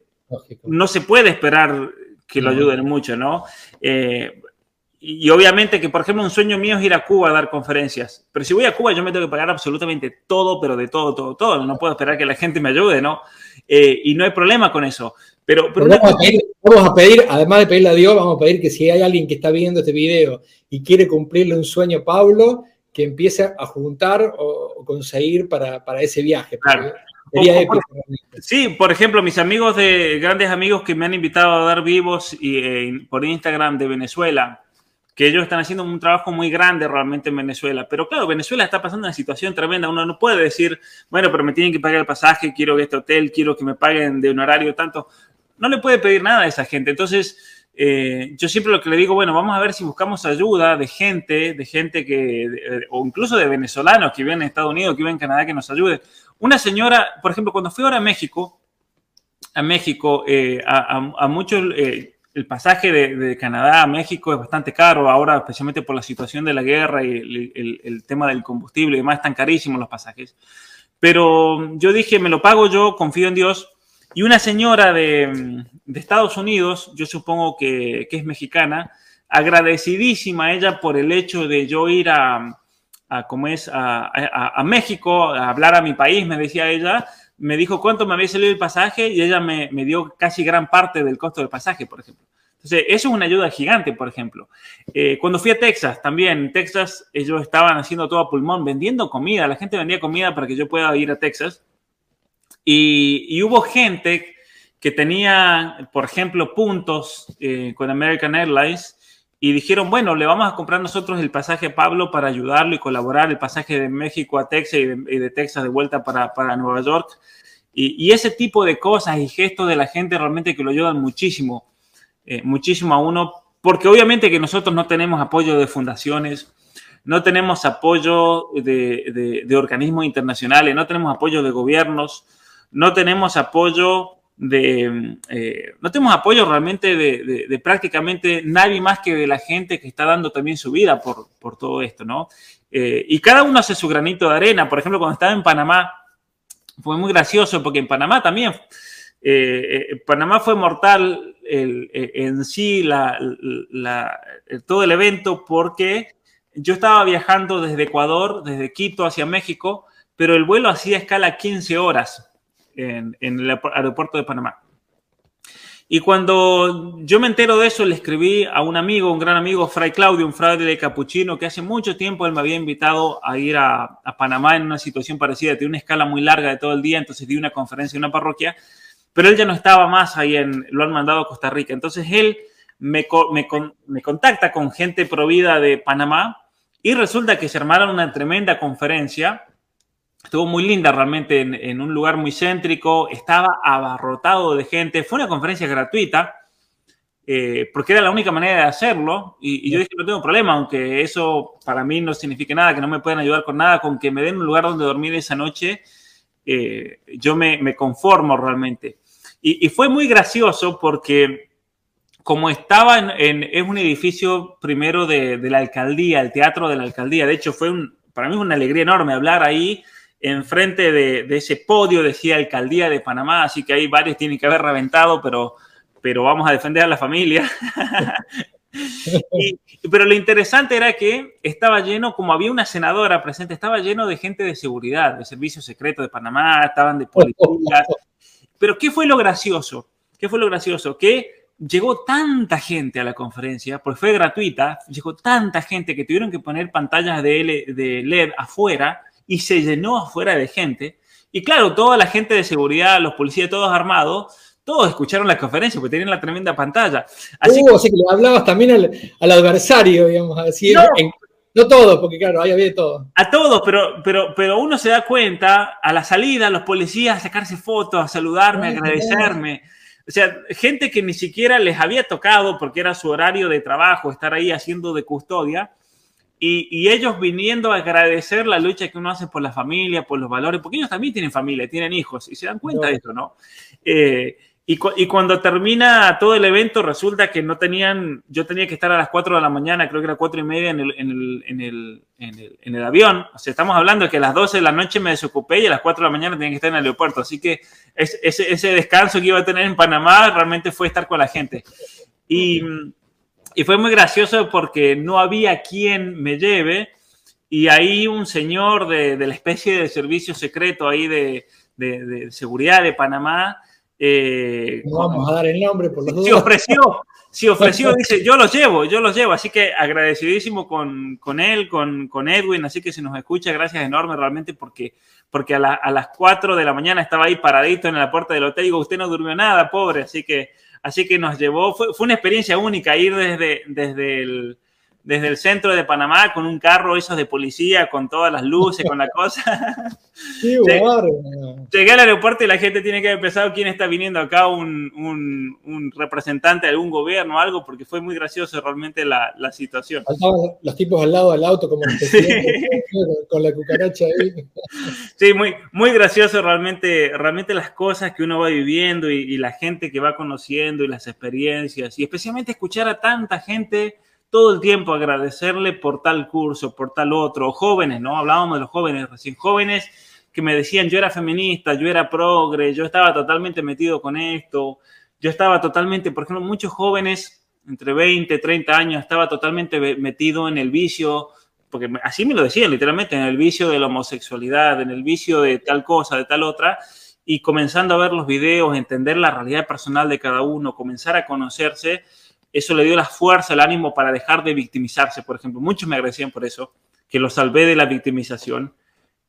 S1: no se puede esperar que lo ayuden mucho, ¿no? Eh, y obviamente que, por ejemplo, un sueño mío es ir a Cuba a dar conferencias. Pero si voy a Cuba, yo me tengo que pagar absolutamente todo, pero de todo, todo, todo. No puedo esperar que la gente me ayude, ¿no? Eh, y no hay problema con eso. Pero,
S2: vamos, a pedir, además de pedirle a Dios, vamos a pedir que si hay alguien que está viendo este video y quiere cumplirle un sueño a Pablo, que empiece a juntar o, conseguir para, ese viaje.
S1: sí, por ejemplo, mis amigos de grandes amigos que me han invitado a dar vivos y, eh, por Instagram de Venezuela, que ellos están haciendo un trabajo muy grande realmente en Venezuela. Pero claro, Venezuela está pasando una situación tremenda. Uno no puede decir, bueno, pero me tienen que pagar el pasaje, quiero este hotel, quiero que me paguen de un horario tanto. No le puede pedir nada a esa gente. Entonces, eh, yo siempre lo que le digo, bueno, vamos a ver si buscamos ayuda de gente, de gente que, o incluso de venezolanos que viven en Estados Unidos, que viven en Canadá, que nos ayude. Una señora, por ejemplo, cuando fui ahora a México, a México, eh, a, muchos, eh, el pasaje de, Canadá a México es bastante caro ahora, especialmente por la situación de la guerra y el, el tema del combustible y demás, están carísimos los pasajes. Pero yo dije, me lo pago yo, confío en Dios y una señora de, Estados Unidos, yo supongo que, es mexicana, agradecidísima ella por el hecho de yo ir a, a es, a, México, a hablar a mi país, me decía ella, me dijo cuánto me había salido el pasaje y ella me, dio casi gran parte del costo del pasaje, por ejemplo. Entonces, eso es una ayuda gigante, por ejemplo. Eh, cuando fui a Texas, también, en Texas ellos estaban haciendo todo a pulmón, vendiendo comida, la gente vendía comida para que yo pueda ir a Texas. Y, hubo gente que tenía, por ejemplo, puntos eh, con American Airlines y dijeron, bueno, le vamos a comprar nosotros el pasaje Pablo para ayudarlo y colaborar, el pasaje de México a Texas y de, Texas de vuelta para, para Nueva York. Y, ese tipo de cosas y gestos de la gente realmente que lo ayudan muchísimo, eh, muchísimo a uno, porque obviamente que nosotros no tenemos apoyo de fundaciones, no tenemos apoyo de, de organismos internacionales, no tenemos apoyo de gobiernos, no tenemos apoyo de, eh, no tenemos apoyo realmente de, prácticamente nadie más que de la gente que está dando también su vida por, todo esto, ¿no? Eh, y cada uno hace su granito de arena. Por ejemplo, cuando estaba en Panamá, fue muy gracioso porque en Panamá también, eh, Panamá fue mortal en sí todo el evento porque yo estaba viajando desde Ecuador, desde Quito hacia México, pero el vuelo hacía escala 15 horas en, el aeropuerto de Panamá. Y cuando yo me entero de eso, le escribí a un amigo, un gran amigo, Fray Claudio, un fraude de capuchino, que hace mucho tiempo él me había invitado a ir a, Panamá en una situación parecida, de una escala muy larga de todo el día, entonces di una conferencia en una parroquia, pero él ya no estaba más ahí, en, lo han mandado a Costa Rica. Entonces él me, me, me contacta con gente provida de Panamá y resulta que se armaron una tremenda conferencia Estuvo muy linda realmente en, un lugar muy céntrico, estaba abarrotado de gente, fue una conferencia gratuita, eh, porque era la única manera de hacerlo, y, yo dije, no tengo problema, aunque eso para mí no signifique nada, que no me puedan ayudar con nada, con que me den un lugar donde dormir esa noche, eh, yo me, conformo realmente. Y, fue muy gracioso porque como estaba en, es un edificio primero de, de, la alcaldía, el teatro de la alcaldía, de hecho fue un, para mí una alegría enorme hablar ahí, enfrente de, de, ese podio decía Alcaldía de Panamá, así que ahí varios tienen que haber reventado, pero, pero vamos a defender a la familia. *laughs* pero lo interesante era que estaba lleno, como había una senadora presente, estaba lleno de gente de seguridad, de servicio secreto de Panamá, estaban de policía. Pero ¿qué fue lo gracioso? ¿Qué fue lo gracioso? Que llegó tanta gente a la conferencia, pues fue gratuita, llegó tanta gente que tuvieron que poner pantallas de, de LED afuera y se llenó afuera de gente. Y claro, toda la gente de seguridad, los policías, todos armados, todos escucharon la conferencia porque tenían la tremenda pantalla.
S2: Así, uh, que, le hablabas también al, adversario, digamos, así. No, no todos, porque claro, ahí había todo.
S1: A todos, pero, pero, pero uno se da cuenta a la salida, los policías a sacarse fotos, a saludarme, a agradecerme. O sea, gente que ni siquiera les había tocado porque era su horario de trabajo, estar ahí haciendo de custodia. Y, ellos viniendo a agradecer la lucha que uno hace por la familia, por los valores, porque ellos también tienen familia, tienen hijos y se dan cuenta de eso, ¿no? Eh, y, cuando termina todo el evento, resulta que no tenían, yo tenía que estar a las 4 de la mañana, creo que era 4 y media en el, en el, en el, en el, avión. O sea, estamos hablando de que a las 12 de la noche me desocupé y a las 4 de la mañana tenía que estar en el aeropuerto. Así que ese, ese descanso que iba a tener en Panamá realmente fue estar con la gente. Y, y fue muy gracioso porque no había quien me lleve y ahí un señor de, de la especie de servicio secreto ahí de, de, de seguridad de Panamá
S2: eh, no vamos a dar el nombre por los
S1: Si *laughs* ofreció, si ofreció, dice, yo los llevo, yo los llevo. Así que agradecidísimo con, con él, con, con, Edwin. Así que si nos escucha, gracias enorme realmente porque, porque a, a, las 4 de la mañana estaba ahí paradito en la puerta del hotel. Digo, usted no durmió nada, pobre. Así que, así que nos llevó. Fue, fue una experiencia única ir desde, desde el desde el centro de Panamá con un carro esos de policía, con todas las luces, con la *laughs* cosa.
S2: Sí,
S1: Llegué al aeropuerto y la gente tiene que haber pensado quién está viniendo acá, un, un, representante de algún gobierno o algo, porque fue muy gracioso realmente la, la situación.
S2: los tipos al lado del auto como *laughs* con la cucaracha ahí.
S1: Sí, muy, muy gracioso realmente, realmente las cosas que uno va viviendo y, y la gente que va conociendo y las experiencias, y especialmente escuchar a tanta gente todo el tiempo agradecerle por tal curso, por tal otro, jóvenes, ¿no? Hablábamos de los jóvenes, recién jóvenes que me decían, yo era feminista, yo era progre, yo estaba totalmente metido con esto, yo estaba totalmente, por ejemplo, muchos jóvenes entre 20, 30 años, estaba totalmente metido en el vicio, porque así me lo decían literalmente, en el vicio de la homosexualidad, en el vicio de tal cosa, de tal otra, y comenzando a ver los videos, entender la realidad personal de cada uno, comenzar a conocerse, eso le dio la fuerza, el ánimo para dejar de victimizarse, por ejemplo. Muchos me agradecían por eso, que lo salvé de la victimización.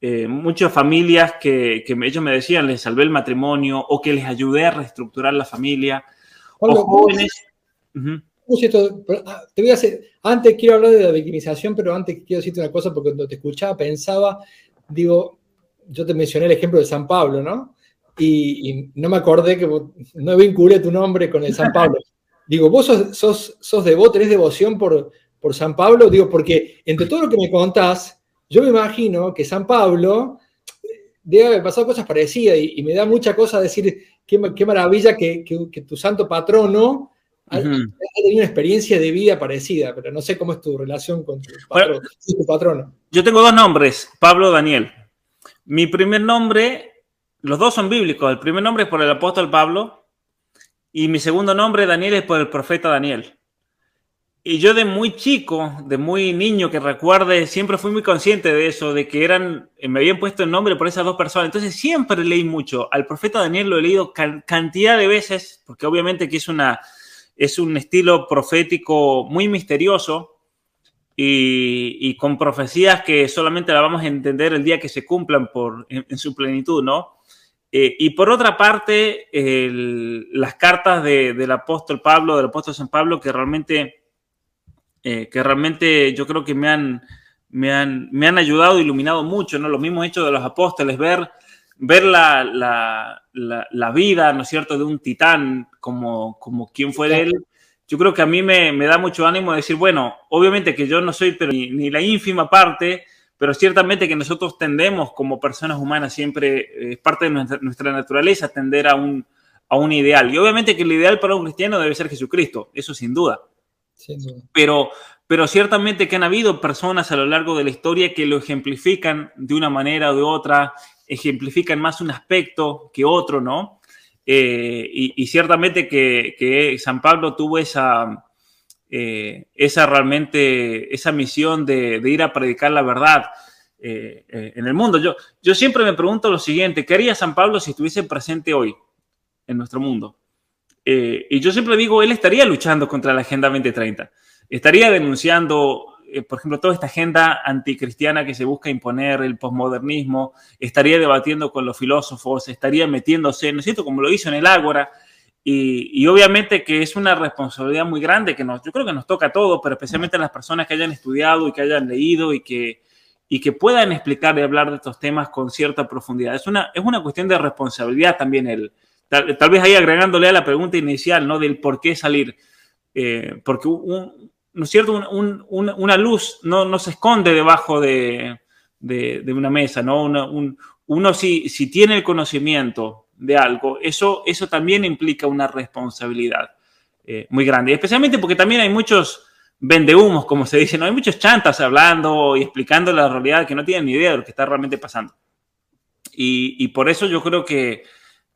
S1: Eh, muchas familias que, que, ellos me decían, les salvé el matrimonio o que les ayudé a reestructurar la familia. o jóvenes...
S2: Ah, te voy a hacer, antes quiero hablar de la victimización, pero antes quiero decirte una cosa, porque cuando te escuchaba pensaba, digo, yo te mencioné el ejemplo de San Pablo, ¿no? Y, no me acordé que no vinculé tu nombre con el San Pablo. *laughs* Digo, vos sos, sos, sos devoto, tenés devoción por, por San Pablo, digo, porque entre todo lo que me contás, yo me imagino que San Pablo eh, debe haber pasado cosas parecidas y, me da mucha cosa decir qué, qué maravilla que, que, tu santo patrono haya tenido una experiencia de vida parecida, pero no sé cómo es tu relación con tu, tu patrono.
S1: Yo tengo dos nombres, Pablo Daniel. Mi primer nombre, los dos son bíblicos. El primer nombre es por el apóstol Pablo y mi segundo nombre, Daniel, es por el profeta Daniel. Y yo de muy chico, de muy niño que recuerde, siempre fui muy consciente de eso, de que eran, me habían puesto el nombre por esas dos personas. Entonces siempre leí mucho. Al profeta Daniel lo he leído cantidad de veces, porque obviamente que es, una, es un estilo profético muy misterioso y, con profecías que solamente la vamos a entender el día que se cumplan por, en su plenitud, ¿no? Eh, y por otra parte, las cartas del apóstol Pablo, del apóstol San Pablo, que realmente, eh, que realmente yo creo que me han, me han, me han ayudado, iluminado mucho, ¿no? Los mismos hechos de los apóstoles, ver, ver la, la, la, vida, ¿no es cierto?, de un titán como, como quien fue él. Yo creo que a mí me, me, da mucho ánimo decir, bueno, obviamente que yo no soy pero ni, ni la ínfima parte, pero ciertamente que nosotros tendemos como personas humanas siempre, eh, es parte de nuestra, naturaleza, tender a un, a un ideal. Y obviamente que el ideal para un cristiano debe ser Jesucristo, eso sin duda. Pero, pero ciertamente que han habido personas a lo largo de la historia que lo ejemplifican de una manera o de otra, ejemplifican más un aspecto que otro, ¿no? Eh, y, ciertamente que, que San Pablo tuvo esa, eh, esa realmente, esa misión de, ir a predicar la verdad eh, eh, en el mundo. Yo, yo siempre me pregunto lo siguiente, ¿qué haría San Pablo si estuviese presente hoy en nuestro mundo? Y yo siempre digo, él estaría luchando contra la Agenda 2030, estaría denunciando, por ejemplo, toda esta agenda anticristiana que se busca imponer, el posmodernismo, estaría debatiendo con los filósofos, estaría metiéndose, ¿no es cierto?, como lo hizo en el Ágora. Y, obviamente que es una responsabilidad muy grande que nos, yo creo que nos toca a todos, pero especialmente a las personas que hayan estudiado y que hayan leído y que, y que puedan explicar y hablar de estos temas con cierta profundidad. Es una, es una cuestión de responsabilidad también el, Tal, vez ahí agregándole a la pregunta inicial, ¿no? Del por qué salir. Eh, porque, ¿no es cierto? una luz no, no, se esconde debajo de, de, una mesa, ¿no? uno si, si, tiene el conocimiento de algo, eso, eso también implica una responsabilidad eh, muy grande. especialmente porque también hay muchos vendehumos, como se dice, ¿no? Hay muchos chantas hablando y explicando la realidad que no tienen ni idea de lo que está realmente pasando. Y, y por eso yo creo que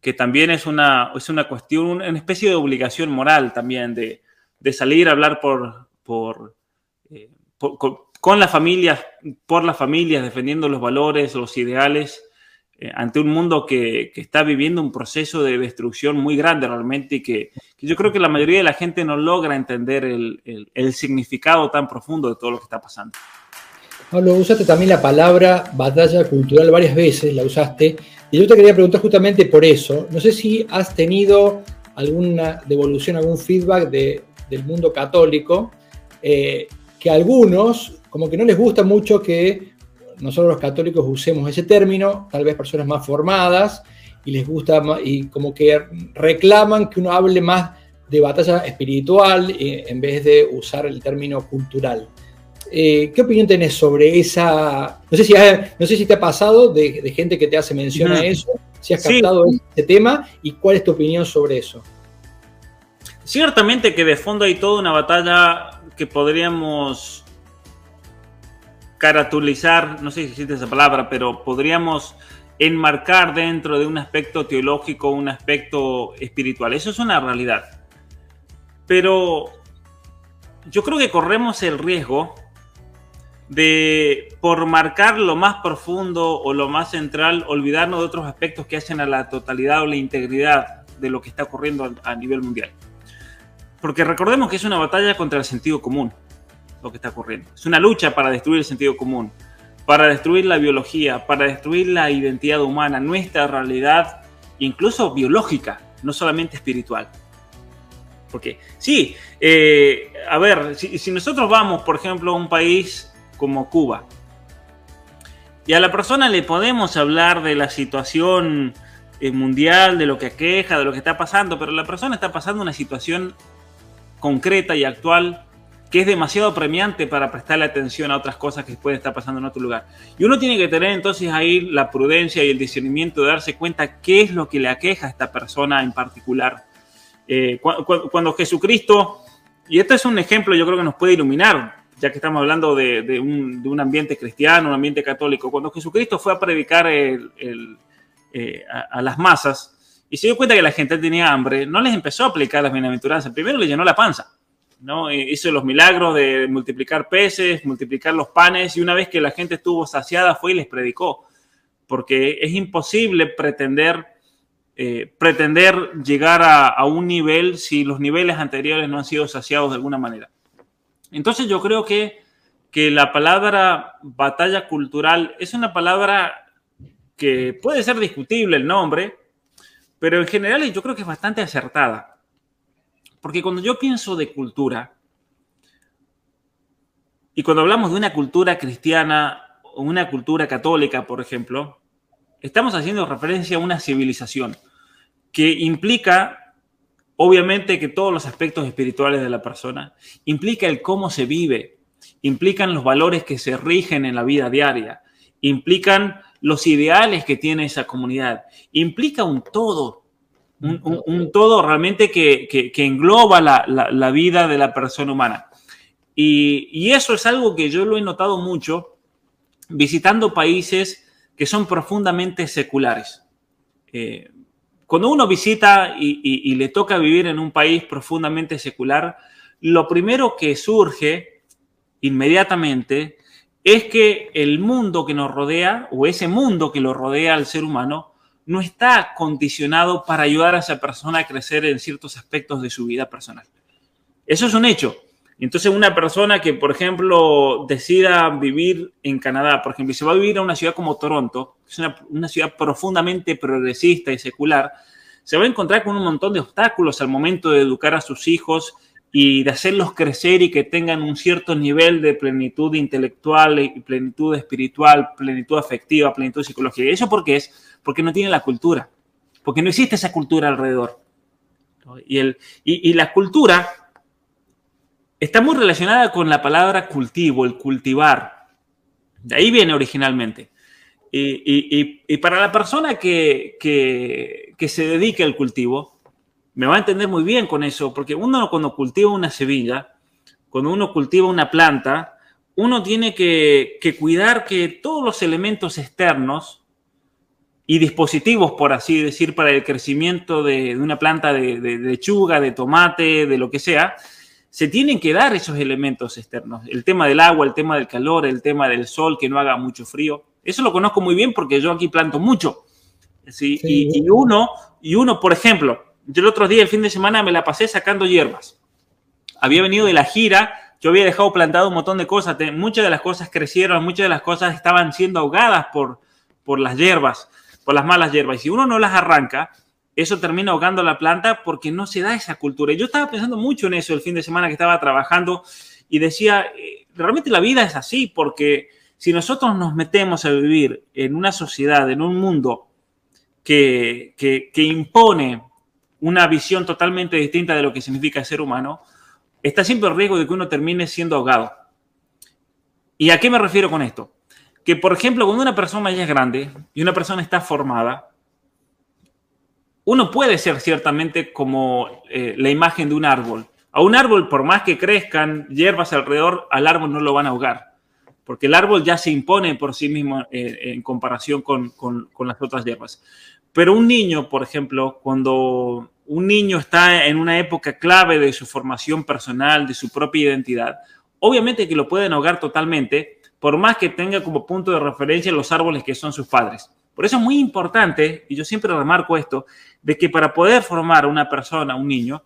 S1: que también es una, es una cuestión, una especie de obligación moral también de, de salir a hablar por, por, eh, con, las familias, por las familias, defendiendo los valores, los ideales, ante un mundo que, que, está viviendo un proceso de destrucción muy grande realmente y que, que, yo creo que la mayoría de la gente no logra entender el, el, el significado tan profundo de todo lo que está pasando.
S2: Pablo, usaste también la palabra batalla cultural varias veces, la usaste. Y yo te quería preguntar justamente por eso. No sé si has tenido alguna devolución, algún feedback del mundo católico, eh, que a algunos, como que no les gusta mucho que nosotros los católicos usemos ese término, tal vez personas más formadas, y les gusta y como que reclaman que uno hable más de batalla espiritual eh, en vez de usar el término cultural. Eh, ¿Qué opinión tenés sobre esa? No sé si, no sé si te ha pasado de, gente que te hace mención a eso, si has captado ese tema y cuál es tu opinión sobre eso.
S1: Ciertamente que de fondo hay toda una batalla que podríamos caratulizar, no sé si existe esa palabra, pero podríamos enmarcar dentro de un aspecto teológico, un aspecto espiritual. Eso es una realidad. Pero yo creo que corremos el riesgo de por marcar lo más profundo o lo más central, olvidarnos de otros aspectos que hacen a la totalidad o la integridad de lo que está ocurriendo a nivel mundial. Porque recordemos que es una batalla contra el sentido común, lo que está ocurriendo. Es una lucha para destruir el sentido común, para destruir la biología, para destruir la identidad humana, nuestra realidad, incluso biológica, no solamente espiritual. Porque sí, eh, a ver, si, si nosotros vamos, por ejemplo, a un país como Cuba. Y a la persona le podemos hablar de la situación eh, mundial, de lo que aqueja, de lo que está pasando, pero la persona está pasando una situación concreta y actual que es demasiado premiante para prestarle atención a otras cosas que pueden estar pasando en otro lugar. Y uno tiene que tener entonces ahí la prudencia y el discernimiento de darse cuenta qué es lo que le aqueja a esta persona en particular. Eh, cuando Jesucristo, y este es un ejemplo yo creo que nos puede iluminar, ya que estamos hablando de, un, ambiente cristiano, un ambiente católico, cuando Jesucristo fue a predicar eh, a, las masas y se dio cuenta que la gente tenía hambre, no les empezó a aplicar las bienaventuranzas, primero le llenó la panza, ¿no? hizo los milagros de multiplicar peces, multiplicar los panes y una vez que la gente estuvo saciada fue y les predicó, porque es imposible pretender... Eh, pretender llegar a un nivel si los niveles anteriores no han sido saciados de alguna manera. Entonces yo creo que, que la palabra batalla cultural es una palabra que puede ser discutible el nombre, pero en general yo creo que es bastante acertada. Porque cuando yo pienso de cultura, y cuando hablamos de una cultura cristiana o una cultura católica, por ejemplo, estamos haciendo referencia a una civilización que implica Obviamente que todos los aspectos espirituales de la persona implica el cómo se vive, implican los valores que se rigen en la vida diaria, implican los ideales que tiene esa comunidad, implica un todo, un, todo realmente que, engloba la, vida de la persona humana. Y, eso es algo que yo lo he notado mucho visitando países que son profundamente seculares. Eh, cuando uno visita y, le toca vivir en un país profundamente secular, lo primero que surge inmediatamente es que el mundo que nos rodea, o ese mundo que lo rodea al ser humano, no está condicionado para ayudar a esa persona a crecer en ciertos aspectos de su vida personal. Eso es un hecho. Entonces, una persona que, por ejemplo, decida vivir en Canadá, por ejemplo, y se va a vivir a una ciudad como Toronto, que es una, ciudad profundamente progresista y secular, se va a encontrar con un montón de obstáculos al momento de educar a sus hijos y de hacerlos crecer y que tengan un cierto nivel de plenitud intelectual, plenitud espiritual, plenitud afectiva, plenitud psicológica. ¿Y eso por qué es? Porque no tiene la cultura, porque no existe esa cultura alrededor. Y, el, y, la cultura está muy relacionada con la palabra cultivo, el cultivar. De ahí viene originalmente. Y, y para la persona que, que, que, se dedique al cultivo, me va a entender muy bien con eso, porque uno cuando cultiva una semilla, cuando uno cultiva una planta, uno tiene que, que cuidar que todos los elementos externos y dispositivos, por así decir, para el crecimiento de, de una planta de, de, de lechuga, de tomate, de lo que sea, se tienen que dar esos elementos externos. El tema del agua, el tema del calor, el tema del sol, que no haga mucho frío. Eso lo conozco muy bien porque yo aquí planto mucho. ¿sí? sí. Y, y, uno, y uno, por ejemplo, yo el otro día, el fin de semana, me la pasé sacando hierbas. Había venido de la gira, yo había dejado plantado un montón de cosas. Muchas de las cosas crecieron, muchas de las cosas estaban siendo ahogadas por, por las hierbas, por las malas hierbas. Y si uno no las arranca, eso termina ahogando la planta porque no se da esa cultura. Y yo estaba pensando mucho en eso el fin de semana que estaba trabajando y decía, eh, realmente la vida es así porque si nosotros nos metemos a vivir en una sociedad, en un mundo que, que, que impone una visión totalmente distinta de lo que significa ser humano, está siempre el riesgo de que uno termine siendo ahogado. ¿Y a qué me refiero con esto? Que, por ejemplo, cuando una persona ya es grande y una persona está formada, uno puede ser ciertamente como eh, la imagen de un árbol. A un árbol, por más que crezcan hierbas alrededor, al árbol no lo van a ahogar, porque el árbol ya se impone por sí mismo eh, en comparación con, con, con, las otras hierbas. Pero un niño, por ejemplo, cuando un niño está en una época clave de su formación personal, de su propia identidad, obviamente que lo pueden ahogar totalmente, por más que tenga como punto de referencia los árboles que son sus padres. Por eso es muy importante, y yo siempre remarco esto, de que para poder formar una persona, un niño,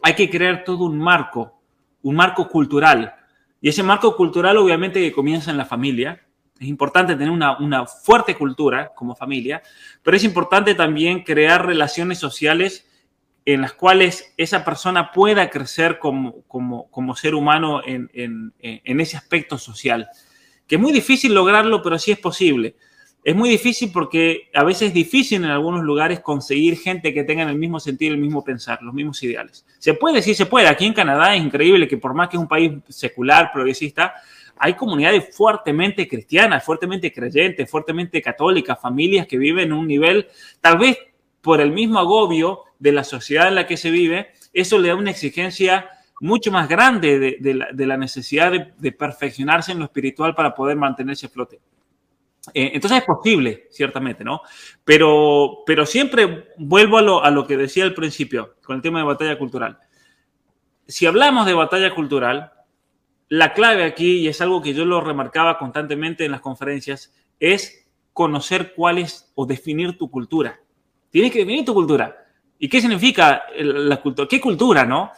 S1: hay que crear todo un marco, un marco cultural. Y ese marco cultural obviamente que comienza en la familia. Es importante tener una, una fuerte cultura como familia, pero es importante también crear relaciones sociales en las cuales esa persona pueda crecer como, como, como ser humano en, en, en ese aspecto social. Que es muy difícil lograrlo, pero sí es posible. Es muy difícil porque a veces es difícil en algunos lugares conseguir gente que tenga el mismo sentido, el mismo pensar, los mismos ideales. Se puede, sí se puede. Aquí en Canadá es increíble que por más que es un país secular, progresista, hay comunidades fuertemente cristianas, fuertemente creyentes, fuertemente católicas, familias que viven en un nivel, tal vez por el mismo agobio de la sociedad en la que se vive, eso le da una exigencia mucho más grande de, la, necesidad de, perfeccionarse en lo espiritual para poder mantenerse a flote. Eh, entonces es posible, ciertamente, ¿no? Pero, pero siempre vuelvo a lo, a lo que decía al principio, con el tema de batalla cultural. Si hablamos de batalla cultural, la clave aquí, y es algo que yo lo remarcaba constantemente en las conferencias, es conocer cuál es o definir tu cultura. Tienes que definir tu cultura. ¿Y qué significa la cultura? ¿Qué cultura, no?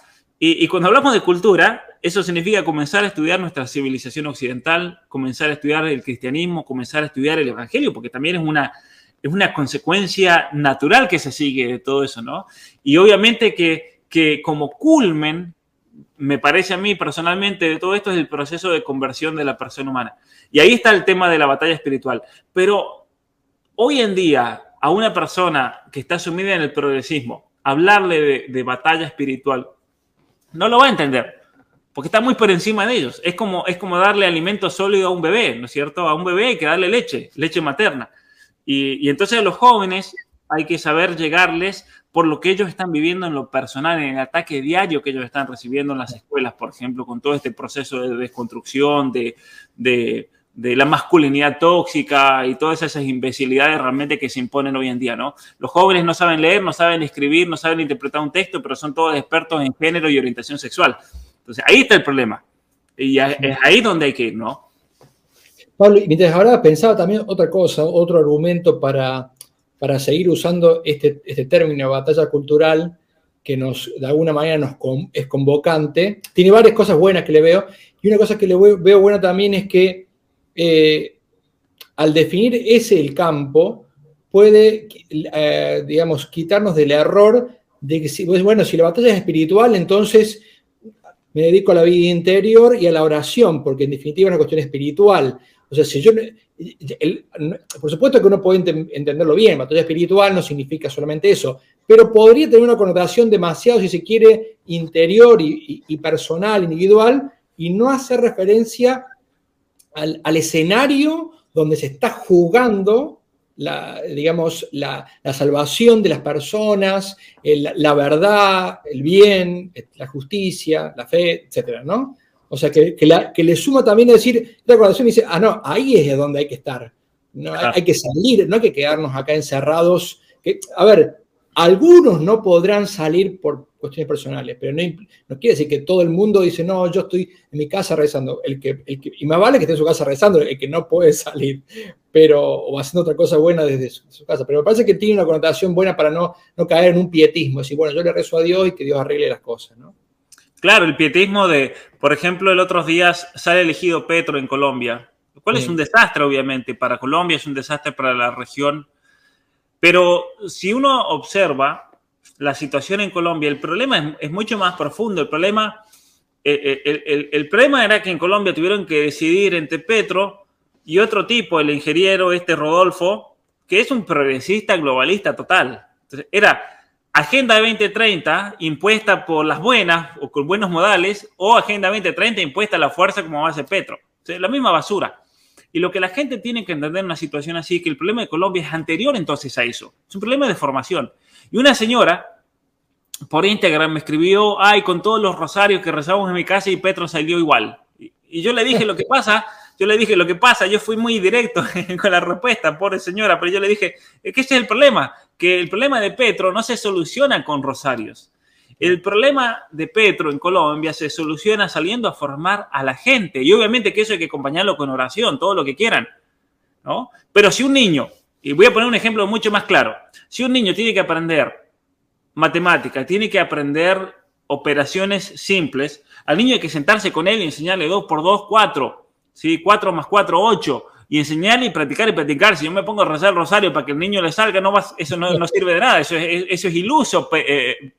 S1: Y, y, cuando hablamos de cultura, eso significa comenzar a estudiar nuestra civilización occidental, comenzar a estudiar el cristianismo, comenzar a estudiar el evangelio, porque también es una, es una consecuencia natural que se sigue de todo eso, ¿no? Y obviamente que, que como culmen, me parece a mí personalmente, de todo esto es el proceso de conversión de la persona humana. Y ahí está el tema de la batalla espiritual. Pero hoy en día, a una persona que está sumida en el progresismo, hablarle de, de batalla espiritual, no lo va a entender, porque está muy por encima de ellos. Es como, es como darle alimento sólido a un bebé, ¿no es cierto? A un bebé hay que darle leche, leche materna. Y, entonces a los jóvenes hay que saber llegarles por lo que ellos están viviendo en lo personal, en el ataque diario que ellos están recibiendo en las escuelas, por ejemplo, con todo este proceso de desconstrucción, de, de, de la masculinidad tóxica y todas esas imbecilidades realmente que se imponen hoy en día, ¿no? Los jóvenes no saben leer, no saben escribir, no saben interpretar un texto, pero son todos expertos en género y orientación sexual. Entonces, ahí está el problema. Y es ahí donde hay que ir, ¿no?
S2: Pablo, mientras ahora pensaba también otra cosa, otro argumento para para seguir usando este, este término batalla cultural que nos, de alguna manera nos es convocante. Tiene varias cosas buenas que le veo. Y una cosa que le veo, buena también es que eh, al definir ese el campo, puede, eh, digamos, quitarnos del error de que, si, pues, bueno, si la batalla es espiritual, entonces me dedico a la vida interior y a la oración, porque en definitiva es una cuestión espiritual. O sea, si yo, por supuesto que uno puede entenderlo bien, batalla espiritual no significa solamente eso, pero podría tener una connotación demasiado, si se quiere, interior y, personal, individual, y no hacer referencia al, escenario donde se está jugando la, digamos, la, salvación de las personas, la verdad, el bien, la justicia, la fe, etcétera, ¿no? O sea, que, le suma también a decir, la corazón dice, ah, no, ahí es donde hay que estar. No, hay, hay, que salir, no hay que quedarnos acá encerrados. Que, a ver, algunos no podrán salir por cuestiones personales, pero no, quiere decir que todo el mundo dice, no, yo estoy en mi casa rezando. El que, y más vale que esté en su casa rezando, el que no puede *laughs* salir, pero, o haciendo otra cosa buena desde su, casa. Pero me parece que tiene una connotación buena para no, no caer en un pietismo, decir, bueno, yo le rezo a Dios y que Dios arregle las cosas, ¿no?
S1: Claro, el pietismo de, por ejemplo, el otros días sale elegido Petro en Colombia, lo cual es un desastre, obviamente, para Colombia, es un desastre para la región pero si uno observa la situación en Colombia, el problema es, mucho más profundo. El problema, eh, eh, el, problema era que en Colombia tuvieron que decidir entre Petro y otro tipo, el ingeniero este Rodolfo, que es un progresista globalista total. Era Agenda 2030 impuesta por las buenas o con buenos modales o Agenda 2030 impuesta a la fuerza como base Petro. la misma basura. Y lo que la gente tiene que entender en una situación así es que el problema de Colombia es anterior entonces a eso. Es un problema de formación. Y una señora por Instagram me escribió, ay, con todos los rosarios que rezamos en mi casa y Petro salió igual. Y yo le dije lo que pasa, yo le dije lo que pasa, yo fui muy directo *laughs* con la respuesta, pobre señora, pero yo le dije, es que ese es el problema, que el problema de Petro no se soluciona con rosarios. El problema de Petro en Colombia se soluciona saliendo a formar a la gente. Y obviamente que eso hay que acompañarlo con oración, todo lo que quieran. ¿no? Pero si un niño, y voy a poner un ejemplo mucho más claro, si un niño tiene que aprender matemática, tiene que aprender operaciones simples, al niño hay que sentarse con él y enseñarle 2 por 2, 4, ¿sí? 4 más 4, 8, y enseñarle y practicar y practicar. Si yo me pongo a rezar el rosario para que el niño le salga, no eso no, sirve de nada, eso es, eso es iluso, eh,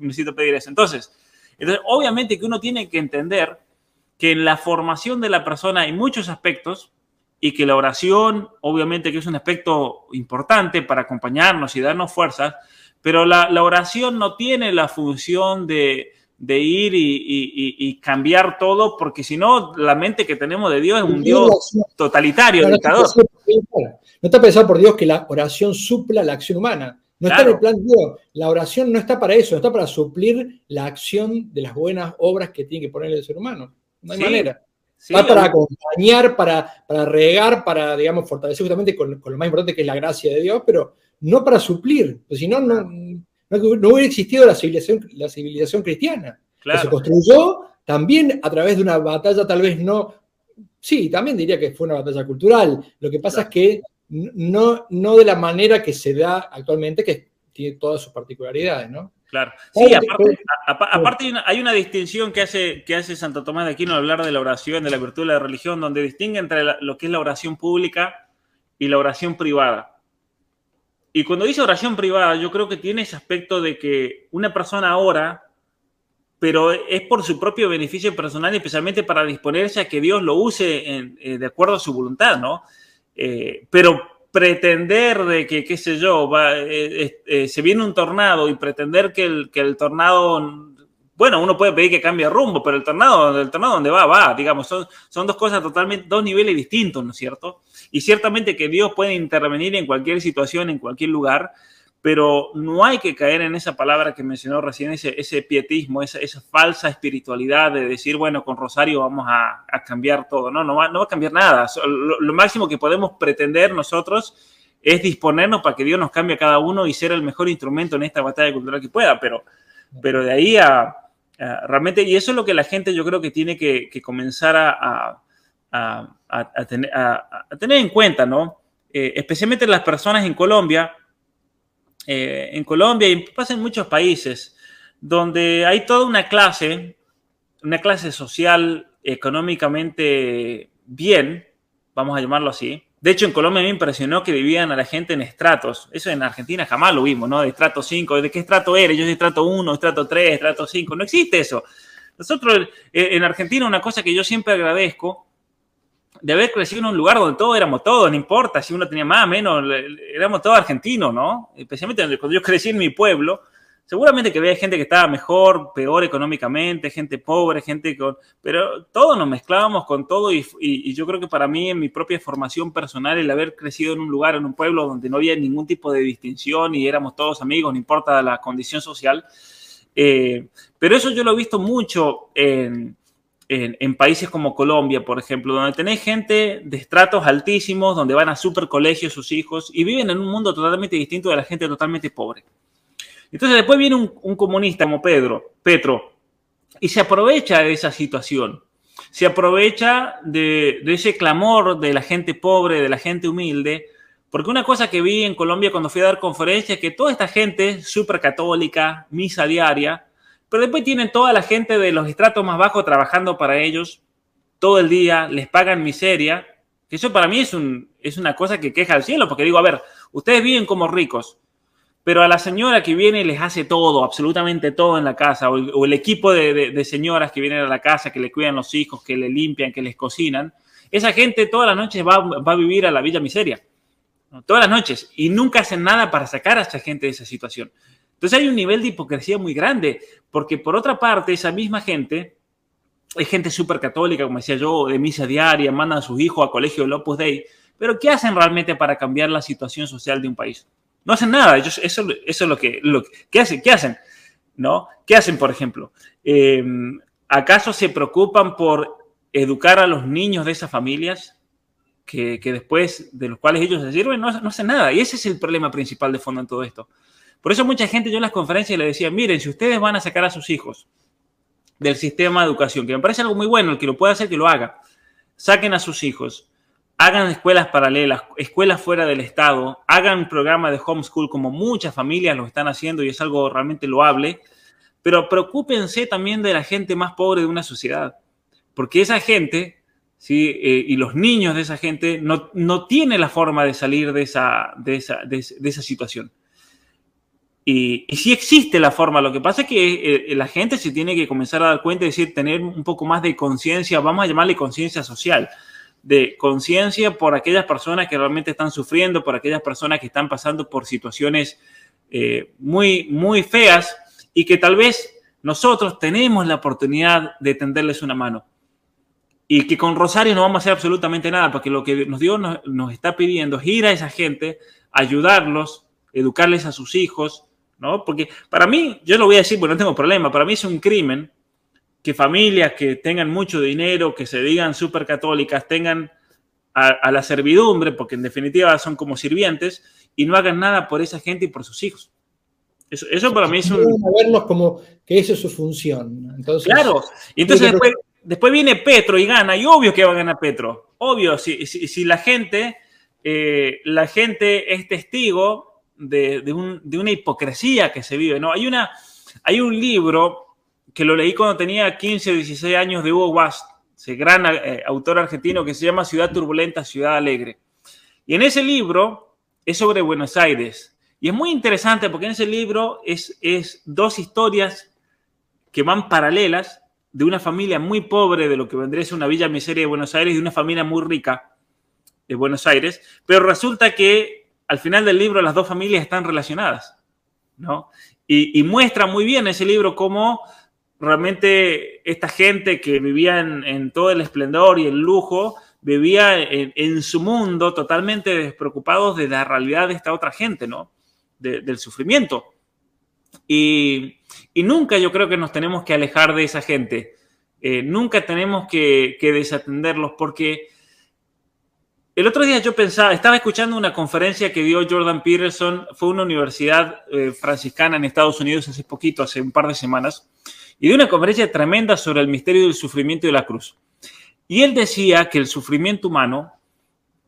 S1: necesito pedir eso. Entonces, entonces, obviamente que uno tiene que entender que en la formación de la persona hay muchos aspectos y que la oración, obviamente que es un aspecto importante para acompañarnos y darnos fuerzas, pero la, oración no tiene la función de, ir y, cambiar todo, porque si no, la mente que tenemos de Dios es un Dios totalitario, dictador.
S2: No está pensado por Dios que la oración supla la acción humana. No está en el plan de Dios. La oración no está para eso, está para suplir la acción de las buenas obras que tiene que poner el ser humano. No hay manera. Va para acompañar, para, para regar, para, digamos, fortalecer justamente con, lo más importante que es la gracia de Dios, pero no para suplir. Pues si no, no, no, hubiera existido la civilización, la civilización cristiana. Que se construyó también a través de una batalla, tal vez no. Sí, también diría que fue una batalla cultural. Lo que pasa es que no, no de la manera que se da actualmente, que tiene todas sus particularidades, ¿no?
S1: Claro. Sí, aparte, hay, una, distinción que hace, que hace Santo Tomás de Aquino al hablar de la oración, de la virtud de la religión, donde distingue entre lo que es la oración pública y la oración privada. Y cuando dice oración privada, yo creo que tiene ese aspecto de que una persona ora, pero es por su propio beneficio personal, especialmente para disponerse a que Dios lo use eh, de acuerdo a su voluntad, ¿no? Eh, pero pretender de que, qué sé yo, va, eh, eh, se viene un tornado y pretender que el, que el tornado, bueno, uno puede pedir que cambie rumbo, pero el tornado, el tornado donde va, va, digamos, son, son dos cosas totalmente, dos niveles distintos, ¿no es cierto? Y ciertamente que Dios puede intervenir en cualquier situación, en cualquier lugar, pero no hay que caer en esa palabra que mencionó recién, ese, ese pietismo, esa, esa, falsa espiritualidad de decir, bueno, con Rosario vamos a, cambiar todo. No, no va, no va a cambiar nada. Lo, máximo que podemos pretender nosotros es disponernos para que Dios nos cambie a cada uno y ser el mejor instrumento en esta batalla cultural que pueda, pero, pero de ahí a, realmente, y eso es lo que la gente yo creo que tiene que, comenzar a, tener, tener, en cuenta, ¿no? Eh, especialmente las personas en Colombia, eh, en Colombia y pasa en muchos países, donde hay toda una clase, una clase social económicamente bien, vamos a llamarlo así. De hecho, en Colombia me impresionó que vivían a la gente en estratos. Eso en Argentina jamás lo vimos, ¿no? De estrato 5. ¿De qué estrato eres? Yo soy estrato 1, estrato 3, estrato 5. No existe eso. Nosotros eh, en Argentina una cosa que yo siempre agradezco de haber crecido en un lugar donde todos éramos todos, no importa si uno tenía más, menos, éramos todos argentinos, ¿no? Especialmente cuando yo crecí en mi pueblo, seguramente que había gente que estaba mejor, peor económicamente, gente pobre, gente con... Pero todos nos mezclábamos con todo y, y, yo creo que para mí, en mi propia formación personal, el haber crecido en un lugar, en un pueblo donde no había ningún tipo de distinción y éramos todos amigos, no importa la condición social, eh, pero eso yo lo he visto mucho en en, países como Colombia, por ejemplo, donde tenés gente de estratos altísimos, donde van a super colegios sus hijos y viven en un mundo totalmente distinto de la gente totalmente pobre. Entonces después viene un, comunista como Pedro, Petro, y se aprovecha de esa situación. Se aprovecha de, de ese clamor de la gente pobre, de la gente humilde, porque una cosa que vi en Colombia cuando fui a dar conferencias es que toda esta gente súper católica, misa diaria, pero después tienen toda la gente de los estratos más bajos trabajando para ellos todo el día, les pagan miseria. Que eso para mí es, un, es una cosa que queja al cielo, porque digo, a ver, ustedes viven como ricos, pero a la señora que viene y les hace todo, absolutamente todo en la casa, o el, equipo de, señoras que vienen a la casa, que le cuidan los hijos, que le limpian, que les cocinan, esa gente todas las noches va, va a vivir a la Villa Miseria. Todas las noches. Y nunca hacen nada para sacar a esa gente de esa situación. Entonces hay un nivel de hipocresía muy grande, porque por otra parte, esa misma gente es gente súper católica, como decía yo, de misa diaria, mandan a sus hijos a colegio de Opus Dei, pero ¿qué hacen realmente para cambiar la situación social de un país? No hacen nada, ellos, eso, eso es lo que, lo, ¿qué hacen? ¿Qué hacen? ¿No? ¿Qué hacen, por ejemplo? Eh, ¿Acaso se preocupan por educar a los niños de esas familias? Que, que, después de los cuales ellos se sirven, no, no hacen nada. Y ese es el problema principal de fondo en todo esto. Por eso mucha gente yo en las conferencias le decía, miren, si ustedes van a sacar a sus hijos del sistema de educación, que me parece algo muy bueno, el que lo pueda hacer, que lo haga, saquen a sus hijos, hagan escuelas paralelas, escuelas fuera del Estado, hagan programas de homeschool como muchas familias lo están haciendo y es algo realmente loable, pero preocúpense también de la gente más pobre de una sociedad, porque esa gente ¿sí? Eh, y los niños de esa gente no, no tienen la forma de salir de esa, de esa, de esa situación. Y, sí existe la forma, lo que pasa es que eh, la gente se tiene que comenzar a dar cuenta, es decir, tener un poco más de conciencia, vamos a llamarle conciencia social, de conciencia por aquellas personas que realmente están sufriendo, por aquellas personas que están pasando por situaciones eh, muy, muy feas y que tal vez nosotros tenemos la oportunidad de tenderles una mano. Y que con Rosario no vamos a hacer absolutamente nada, porque lo que nos Dios nos, nos está pidiendo es ir a esa gente, ayudarlos, educarles a sus hijos, ¿no? Porque para mí, yo lo voy a decir porque no tengo problema, para mí es un crimen que familias que tengan mucho dinero, que se digan súper católicas, tengan a, la servidumbre, porque en definitiva son como sirvientes, y no hagan nada por esa gente y por sus hijos. Eso, eso para mí es un...
S2: verlos como que eso es su función. Entonces,
S1: claro, y entonces después, después, viene Petro y gana, y obvio que va a ganar Petro. Obvio, si, si, si la gente, eh, la gente es testigo de, una hipocresía que se vive. ¿no? Hay, una, hay un libro que lo leí cuando tenía 15 o 16 años de Hugo Wast, ese gran eh, autor argentino que se llama Ciudad Turbulenta, Ciudad Alegre. Y en ese libro es sobre Buenos Aires. Y es muy interesante porque en ese libro es, es dos historias que van paralelas de una familia muy pobre de lo que vendría a ser una villa miseria de Buenos Aires y de una familia muy rica de Buenos Aires, pero resulta que al final del libro las dos familias están relacionadas, ¿no? Y, muestra muy bien ese libro cómo realmente esta gente que vivía en, todo el esplendor y el lujo, vivía en, su mundo totalmente despreocupados de la realidad de esta otra gente, ¿no? del sufrimiento. Y, nunca yo creo que nos tenemos que alejar de esa gente. Eh, nunca tenemos que desatenderlos porque el otro día yo pensaba, estaba escuchando una conferencia que dio Jordan Peterson, fue una universidad eh, franciscana en Estados Unidos hace poquito, hace un par de semanas, y dio una conferencia tremenda sobre el misterio del sufrimiento y de la cruz. Y él decía que el sufrimiento humano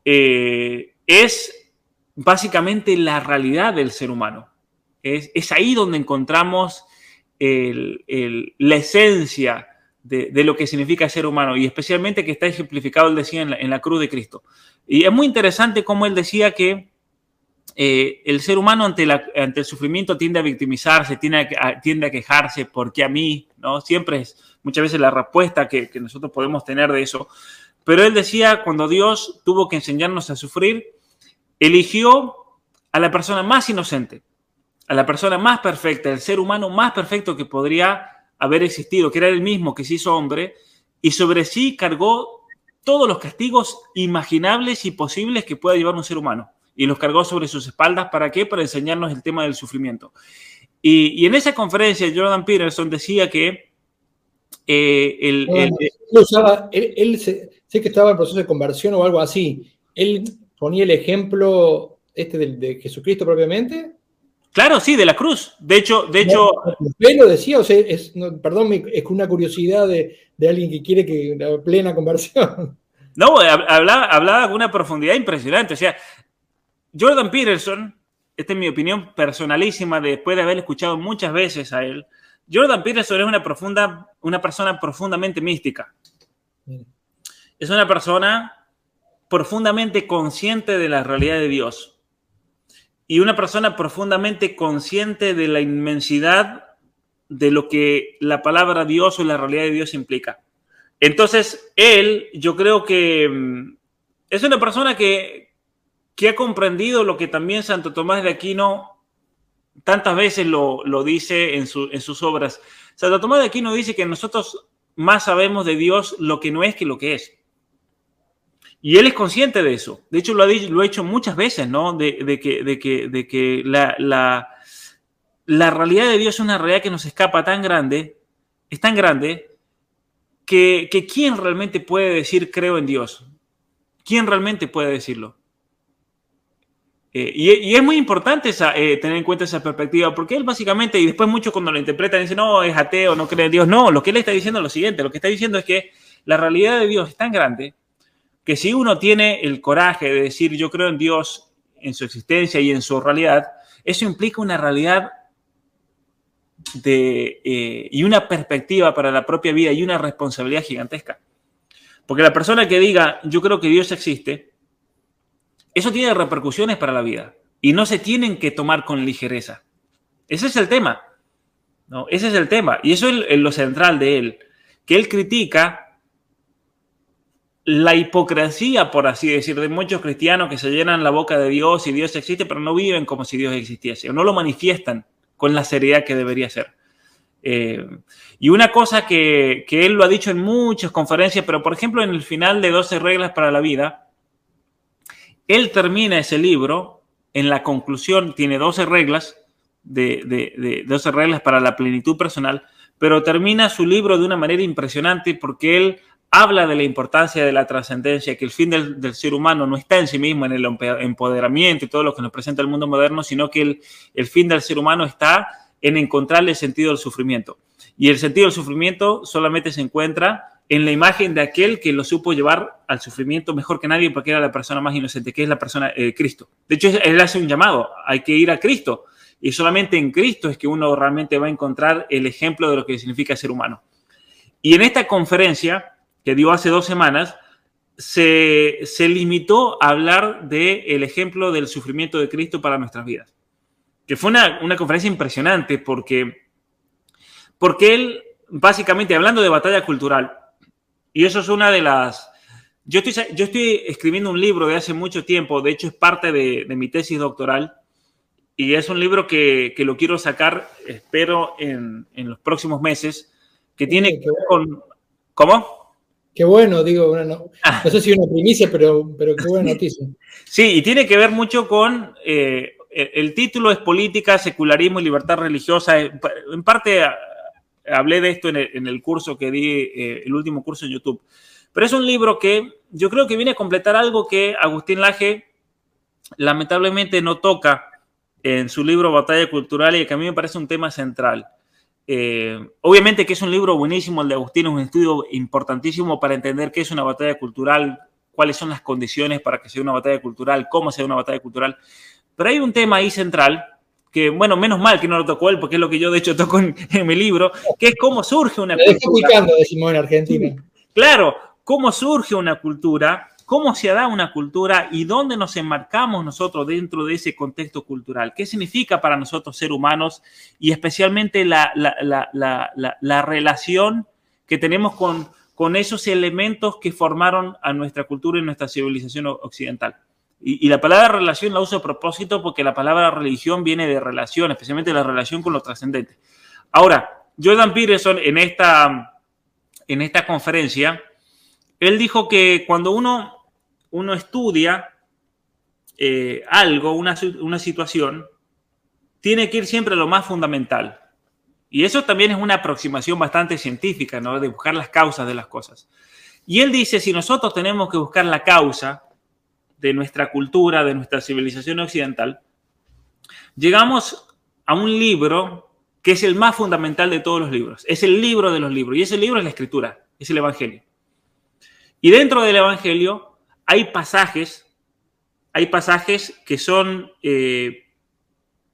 S1: eh, es básicamente la realidad del ser humano. es, es ahí donde encontramos la esencia de, lo que significa ser humano y especialmente que está ejemplificado, él decía, en la, cruz de Cristo. Y es muy interesante cómo él decía que eh, el ser humano ante, ante, el sufrimiento tiende a victimizarse, tiende a, tiende a quejarse, ¿por qué a mí? ¿no? Siempre es muchas veces la respuesta que, que nosotros podemos tener de eso. Pero él decía, cuando Dios tuvo que enseñarnos a sufrir, eligió a la persona más inocente, a la persona más perfecta, el ser humano más perfecto que podría haber existido, que era el mismo que se hizo hombre, y sobre sí cargó todos los castigos imaginables y posibles que pueda llevar un ser humano. Y los cargó sobre sus espaldas. ¿Para qué? Para enseñarnos el tema del sufrimiento. Y, en esa conferencia Jordan Peterson decía que
S2: eh, él, sé, que estaba en proceso de conversión o algo así. Él ponía el ejemplo este de Jesucristo propiamente
S1: Claro, sí, de la cruz. De hecho, de hecho.
S2: ¿Usted lo decía? O sea, es, perdón, es una curiosidad de, alguien que quiere que la plena conversión. *laughs*
S1: No, hablaba, hablaba con una profundidad impresionante. O sea, Jordan Peterson, esta es mi opinión personalísima después de haber escuchado muchas veces a él. Jordan Peterson es una profunda, una persona profundamente mística. Es una persona profundamente consciente de la realidad de Dios y una persona profundamente consciente de la inmensidad de lo que la palabra Dios o la realidad de Dios implica. Entonces, él, yo creo que mm, es una persona que, que ha comprendido lo que también Santo Tomás de Aquino tantas veces lo, dice en, en sus obras. Santo Tomás de Aquino dice que nosotros más sabemos de Dios lo que no es que lo que es. Y él es consciente de eso. De hecho, lo ha, ha hecho muchas veces, ¿no? De, que, la, realidad de Dios es una realidad que nos escapa tan grande, es tan grande, que, que ¿quién realmente puede decir creo en Dios? ¿Quién realmente puede decirlo? Eh, y, es muy importante eh, tener en cuenta esa perspectiva, porque él básicamente, y después muchos cuando lo interpretan dicen, no, es ateo, no cree en Dios. No, lo que él está diciendo es lo siguiente, lo que está diciendo es que la realidad de Dios es tan grande que si uno tiene el coraje de decir yo creo en Dios, en su existencia y en su realidad, eso implica una realidad de, eh, y una perspectiva para la propia vida y una responsabilidad gigantesca. Porque la persona que diga yo creo que Dios existe, eso tiene repercusiones para la vida y no se tienen que tomar con ligereza. Ese es el tema. ¿no? Ese es el tema. Y eso es lo central de él, que él critica la hipocresía, por así decir, de muchos cristianos que se llenan la boca de Dios y Dios existe, pero no viven como si Dios existiese, o no lo manifiestan con la seriedad que debería ser. Eh, y una cosa que, él lo ha dicho en muchas conferencias, pero por ejemplo en el final de 12 reglas para la vida, él termina ese libro, en la conclusión tiene 12 reglas, de, de 12 reglas para la plenitud personal, pero termina su libro de una manera impresionante porque él habla de la importancia de la trascendencia, que el fin del, ser humano no está en sí mismo, en el empoderamiento y todo lo que nos presenta el mundo moderno, sino que el, el fin del ser humano está en encontrarle el sentido del sufrimiento. Y el sentido del sufrimiento solamente se encuentra en la imagen de aquel que lo supo llevar al sufrimiento mejor que nadie porque era la persona más inocente, que es la persona eh, Cristo. De hecho, él hace un llamado, hay que ir a Cristo. Y solamente en Cristo es que uno realmente va a encontrar el ejemplo de lo que significa ser humano. Y en esta conferencia, que dio hace dos semanas, se, limitó a hablar del ejemplo del sufrimiento de Cristo para nuestras vidas. Que fue una, conferencia impresionante porque, porque él, básicamente, hablando de batalla cultural, y eso es una de las... Yo estoy, yo estoy escribiendo un libro de hace mucho tiempo, de hecho es parte de, mi tesis doctoral, y es un libro que, lo quiero sacar, espero, en, en los próximos meses, que tiene que ver con... ¿Cómo?
S2: Qué bueno, digo, no, no, sé si una primicia, pero, pero qué buena noticia.
S1: Sí, y tiene que ver mucho con, eh, el título es Política, Secularismo y Libertad Religiosa. En parte hablé de esto en el, curso que di, eh, el último curso en YouTube. Pero es un libro que yo creo que viene a completar algo que Agustín Laje lamentablemente no toca en su libro Batalla Cultural y que a mí me parece un tema central. Eh, obviamente que es un libro buenísimo, el de Agustín es un estudio importantísimo para entender qué es una batalla cultural, cuáles son las condiciones para que sea una batalla cultural, cómo sea una batalla cultural. Pero hay un tema ahí central que bueno, menos mal que no lo tocó él, porque es lo que yo de hecho *laughs* toco en, mi libro, que es cómo surge una cultura. decimos en Argentina. Claro, cómo surge una cultura, cómo se da una cultura y dónde nos enmarcamos nosotros dentro de ese contexto cultural. ¿Qué significa para nosotros ser humanos y especialmente la, la relación que tenemos con, con esos elementos que formaron a nuestra cultura y nuestra civilización occidental? Y, la palabra relación la uso a propósito porque la palabra religión viene de relación, especialmente la relación con lo trascendente. Ahora, Jordan Peterson en esta, en esta conferencia, él dijo que cuando uno, uno estudia eh, algo, una, una situación, tiene que ir siempre a lo más fundamental. Y eso también es una aproximación bastante científica, ¿no? De buscar las causas de las cosas. Y él dice, si nosotros tenemos que buscar la causa, de nuestra cultura, de nuestra civilización occidental, llegamos a un libro que es el más fundamental de todos los libros. Es el libro de los libros. Y ese libro es la escritura, es el Evangelio. Y dentro del Evangelio hay pasajes, hay pasajes que son eh,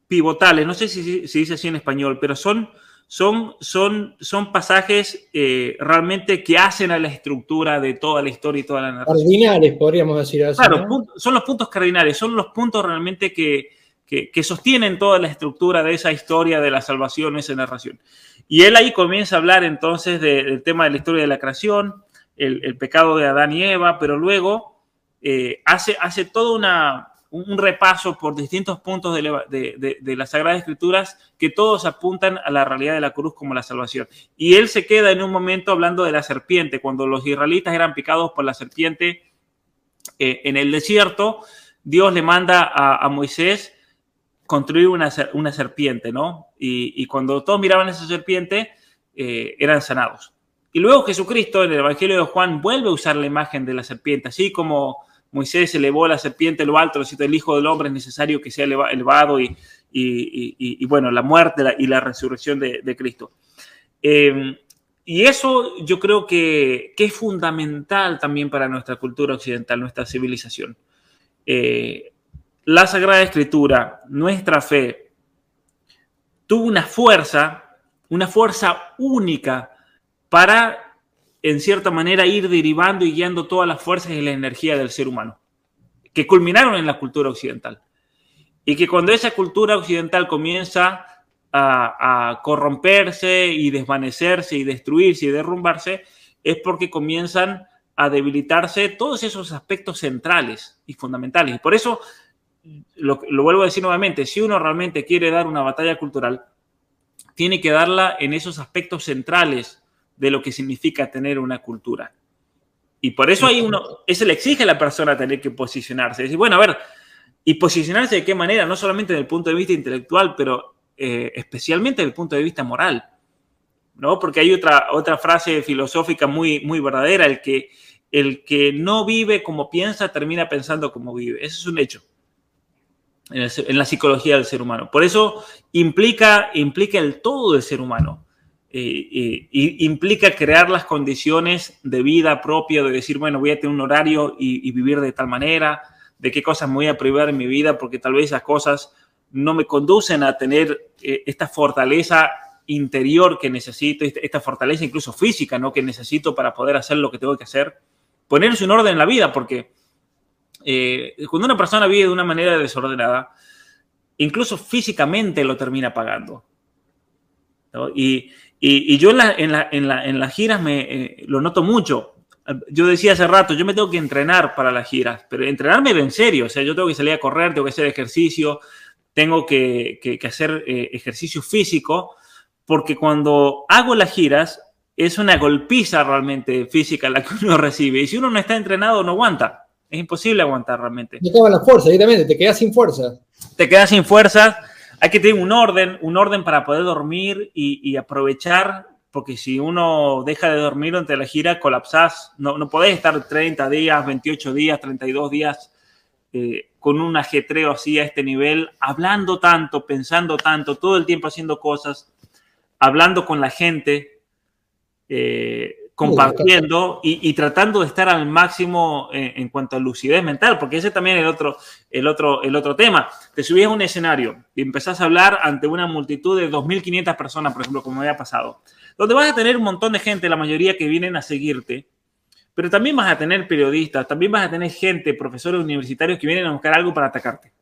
S1: pivotales, no sé si se dice así en español, pero son son, son, son pasajes eh, realmente que hacen a la estructura de toda la historia y toda la
S2: narración. Cardinales, podríamos decir así.
S1: Claro, son los puntos cardinales, son los puntos realmente que, que, sostienen toda la estructura de esa historia de la salvación, esa narración. Y él ahí comienza a hablar entonces del tema de la historia de la creación, el, pecado de Adán y Eva, pero luego eh, hace, hace toda una, un repaso por distintos puntos de, las Sagradas Escrituras que todos apuntan a la realidad de la cruz como la salvación. Y él se queda en un momento hablando de la serpiente, cuando los israelitas eran picados por la serpiente eh, en el desierto, Dios le manda a, Moisés construir una, una serpiente, ¿no? Y, cuando todos miraban esa serpiente, eh, eran sanados. Y luego Jesucristo en el Evangelio de Juan vuelve a usar la imagen de la serpiente, así como Moisés elevó la serpiente lo alto, el Hijo del Hombre es necesario que sea elevado y, bueno, la muerte y la resurrección de, Cristo. Em, y eso yo creo que, es fundamental también para nuestra cultura occidental, nuestra civilización. Eh, la Sagrada Escritura, nuestra fe, tuvo una fuerza, una fuerza única para en cierta manera, ir derivando y guiando todas las fuerzas y la energía del ser humano, que culminaron en la cultura occidental. Y que cuando esa cultura occidental comienza a, corromperse y desvanecerse y destruirse y derrumbarse, es porque comienzan a debilitarse todos esos aspectos centrales y fundamentales. Y por eso, lo, lo vuelvo a decir nuevamente, si uno realmente quiere dar una batalla cultural, tiene que darla en esos aspectos centrales de lo que significa tener una cultura. Y por eso hay uno, eso le exige a la persona tener que posicionarse. Decir, bueno, a ver, y posicionarse de qué manera, no solamente desde el punto de vista intelectual, pero eh, especialmente desde el punto de vista moral. ¿no? Porque hay otra, otra frase filosófica muy, muy verdadera, el que, el que no vive como piensa termina pensando como vive. Eso es un hecho en, en la psicología del ser humano. Por eso implica, implica el todo del ser humano. Eh, implica crear las condiciones de vida propia, de decir, bueno, voy a tener un horario y, vivir de tal manera, de qué cosas me voy a privar en mi vida, porque tal vez esas cosas no me conducen a tener eh, esta fortaleza interior que necesito, esta fortaleza incluso física, ¿no? Que necesito para poder hacer lo que tengo que hacer. Ponerse un orden en la vida, porque eh, cuando una persona vive de una manera desordenada, incluso físicamente lo termina pagando. Y, y, yo en, las giras me eh, lo noto mucho. Yo decía hace rato, yo me tengo que entrenar para las giras, pero entrenarme en serio. O sea, yo tengo que salir a correr, tengo que hacer ejercicio, tengo que, hacer eh, ejercicio físico, porque cuando hago las giras es una golpiza realmente física la que uno *laughs* recibe. Y si uno no está entrenado, no aguanta. Es imposible aguantar realmente.
S2: Te acaba la fuerza, directamente, te quedas sin fuerza.
S1: Te quedas sin fuerza hay que tener un orden, un orden para poder dormir y, aprovechar, porque si uno deja de dormir durante la gira, colapsás. No, no podés estar 30 días, 28 días, 32 días eh, con un ajetreo así a este nivel, hablando tanto, pensando tanto, todo el tiempo haciendo cosas, hablando con la gente. Eh, compartiendo y, tratando de estar al máximo en, cuanto a lucidez mental, porque ese también es el otro, el, otro, el otro tema. Te subís a un escenario y empezás a hablar ante una multitud de 2.500 personas, por ejemplo, como había pasado, donde vas a tener un montón de gente, la mayoría que vienen a seguirte, pero también vas a tener periodistas, también vas a tener gente, profesores universitarios que vienen a buscar algo para atacarte.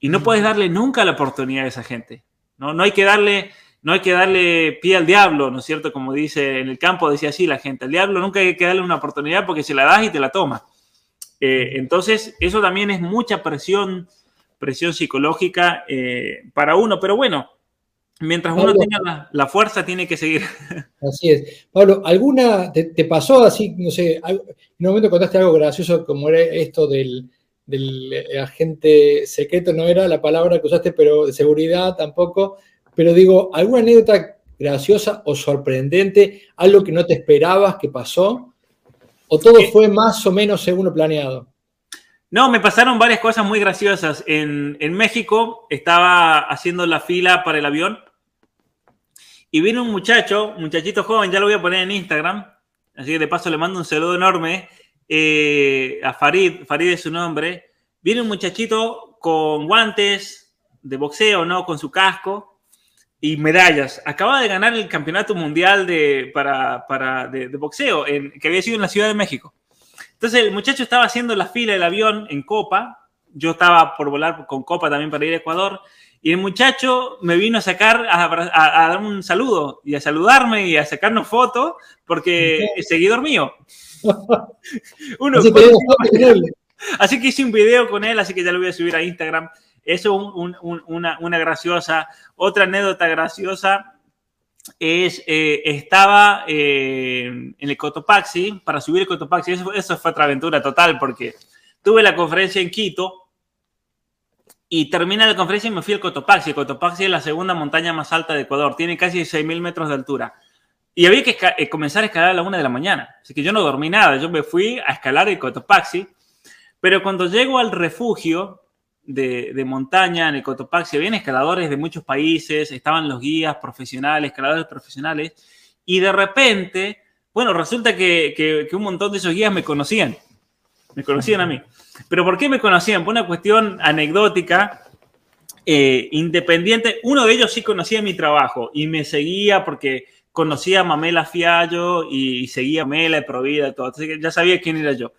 S1: Y no puedes darle nunca la oportunidad a esa gente. No, no hay que darle no hay que darle pie al diablo, ¿no es cierto? Como dice en el campo, decía así la gente, al diablo nunca hay que darle una oportunidad porque se la das y te la toma. Eh, entonces, eso también es mucha presión, presión psicológica eh, para uno, pero bueno, mientras uno tenga la, fuerza, tiene que seguir. *laughs*
S2: Así es. Pablo, ¿alguna, te, pasó así, no sé, en un momento contaste algo gracioso como era esto del, del agente secreto, no era la palabra que usaste, pero de seguridad tampoco, pero digo, ¿alguna anécdota graciosa o sorprendente? ¿Algo que no te esperabas que pasó? ¿O todo fue más o menos según lo planeado?
S1: No, me pasaron varias cosas muy graciosas. En, México estaba haciendo la fila para el avión y vino un muchacho, muchachito joven, ya lo voy a poner en Instagram, así que de paso le mando un saludo enorme eh, a Farid, Farid es su nombre. Viene un muchachito con guantes de boxeo, ¿no? Con su casco y medallas. Acaba de ganar el campeonato mundial de, para, para de, boxeo, en, que había sido en la Ciudad de México. Entonces el muchacho estaba haciendo la fila del avión en Copa. Yo estaba por volar con Copa también para ir a Ecuador. Y el muchacho me vino a sacar, a, a, dar un saludo y a saludarme y a sacarnos fotos porque *laughs* es seguidor mío. *laughs* Uno, así, así que hice un video con él, así que ya lo voy a subir a Instagram. Eso es una, graciosa. Otra anécdota graciosa es, eh, estaba eh, en el Cotopaxi, para subir el Cotopaxi, eso, eso fue otra aventura total, porque tuve la conferencia en Quito y termina la conferencia y me fui al Cotopaxi. El Cotopaxi es la segunda montaña más alta de Ecuador, tiene casi 6.000 metros de altura. Y había que eh, comenzar a escalar a la una de la mañana. Así que yo no dormí nada, yo me fui a escalar el Cotopaxi. Pero cuando llego al refugio, de, montaña en el Cotopaxi, había escaladores de muchos países, estaban los guías profesionales, escaladores profesionales, y de repente, bueno, resulta que, un montón de esos guías me conocían, me conocían a mí. Pero ¿por qué me conocían? Por una cuestión anecdótica, eh, independiente. Uno de ellos sí conocía mi trabajo y me seguía porque conocía a Mamela Fiallo y, seguía a Mela de Provida, todo. Que ya sabía quién era yo.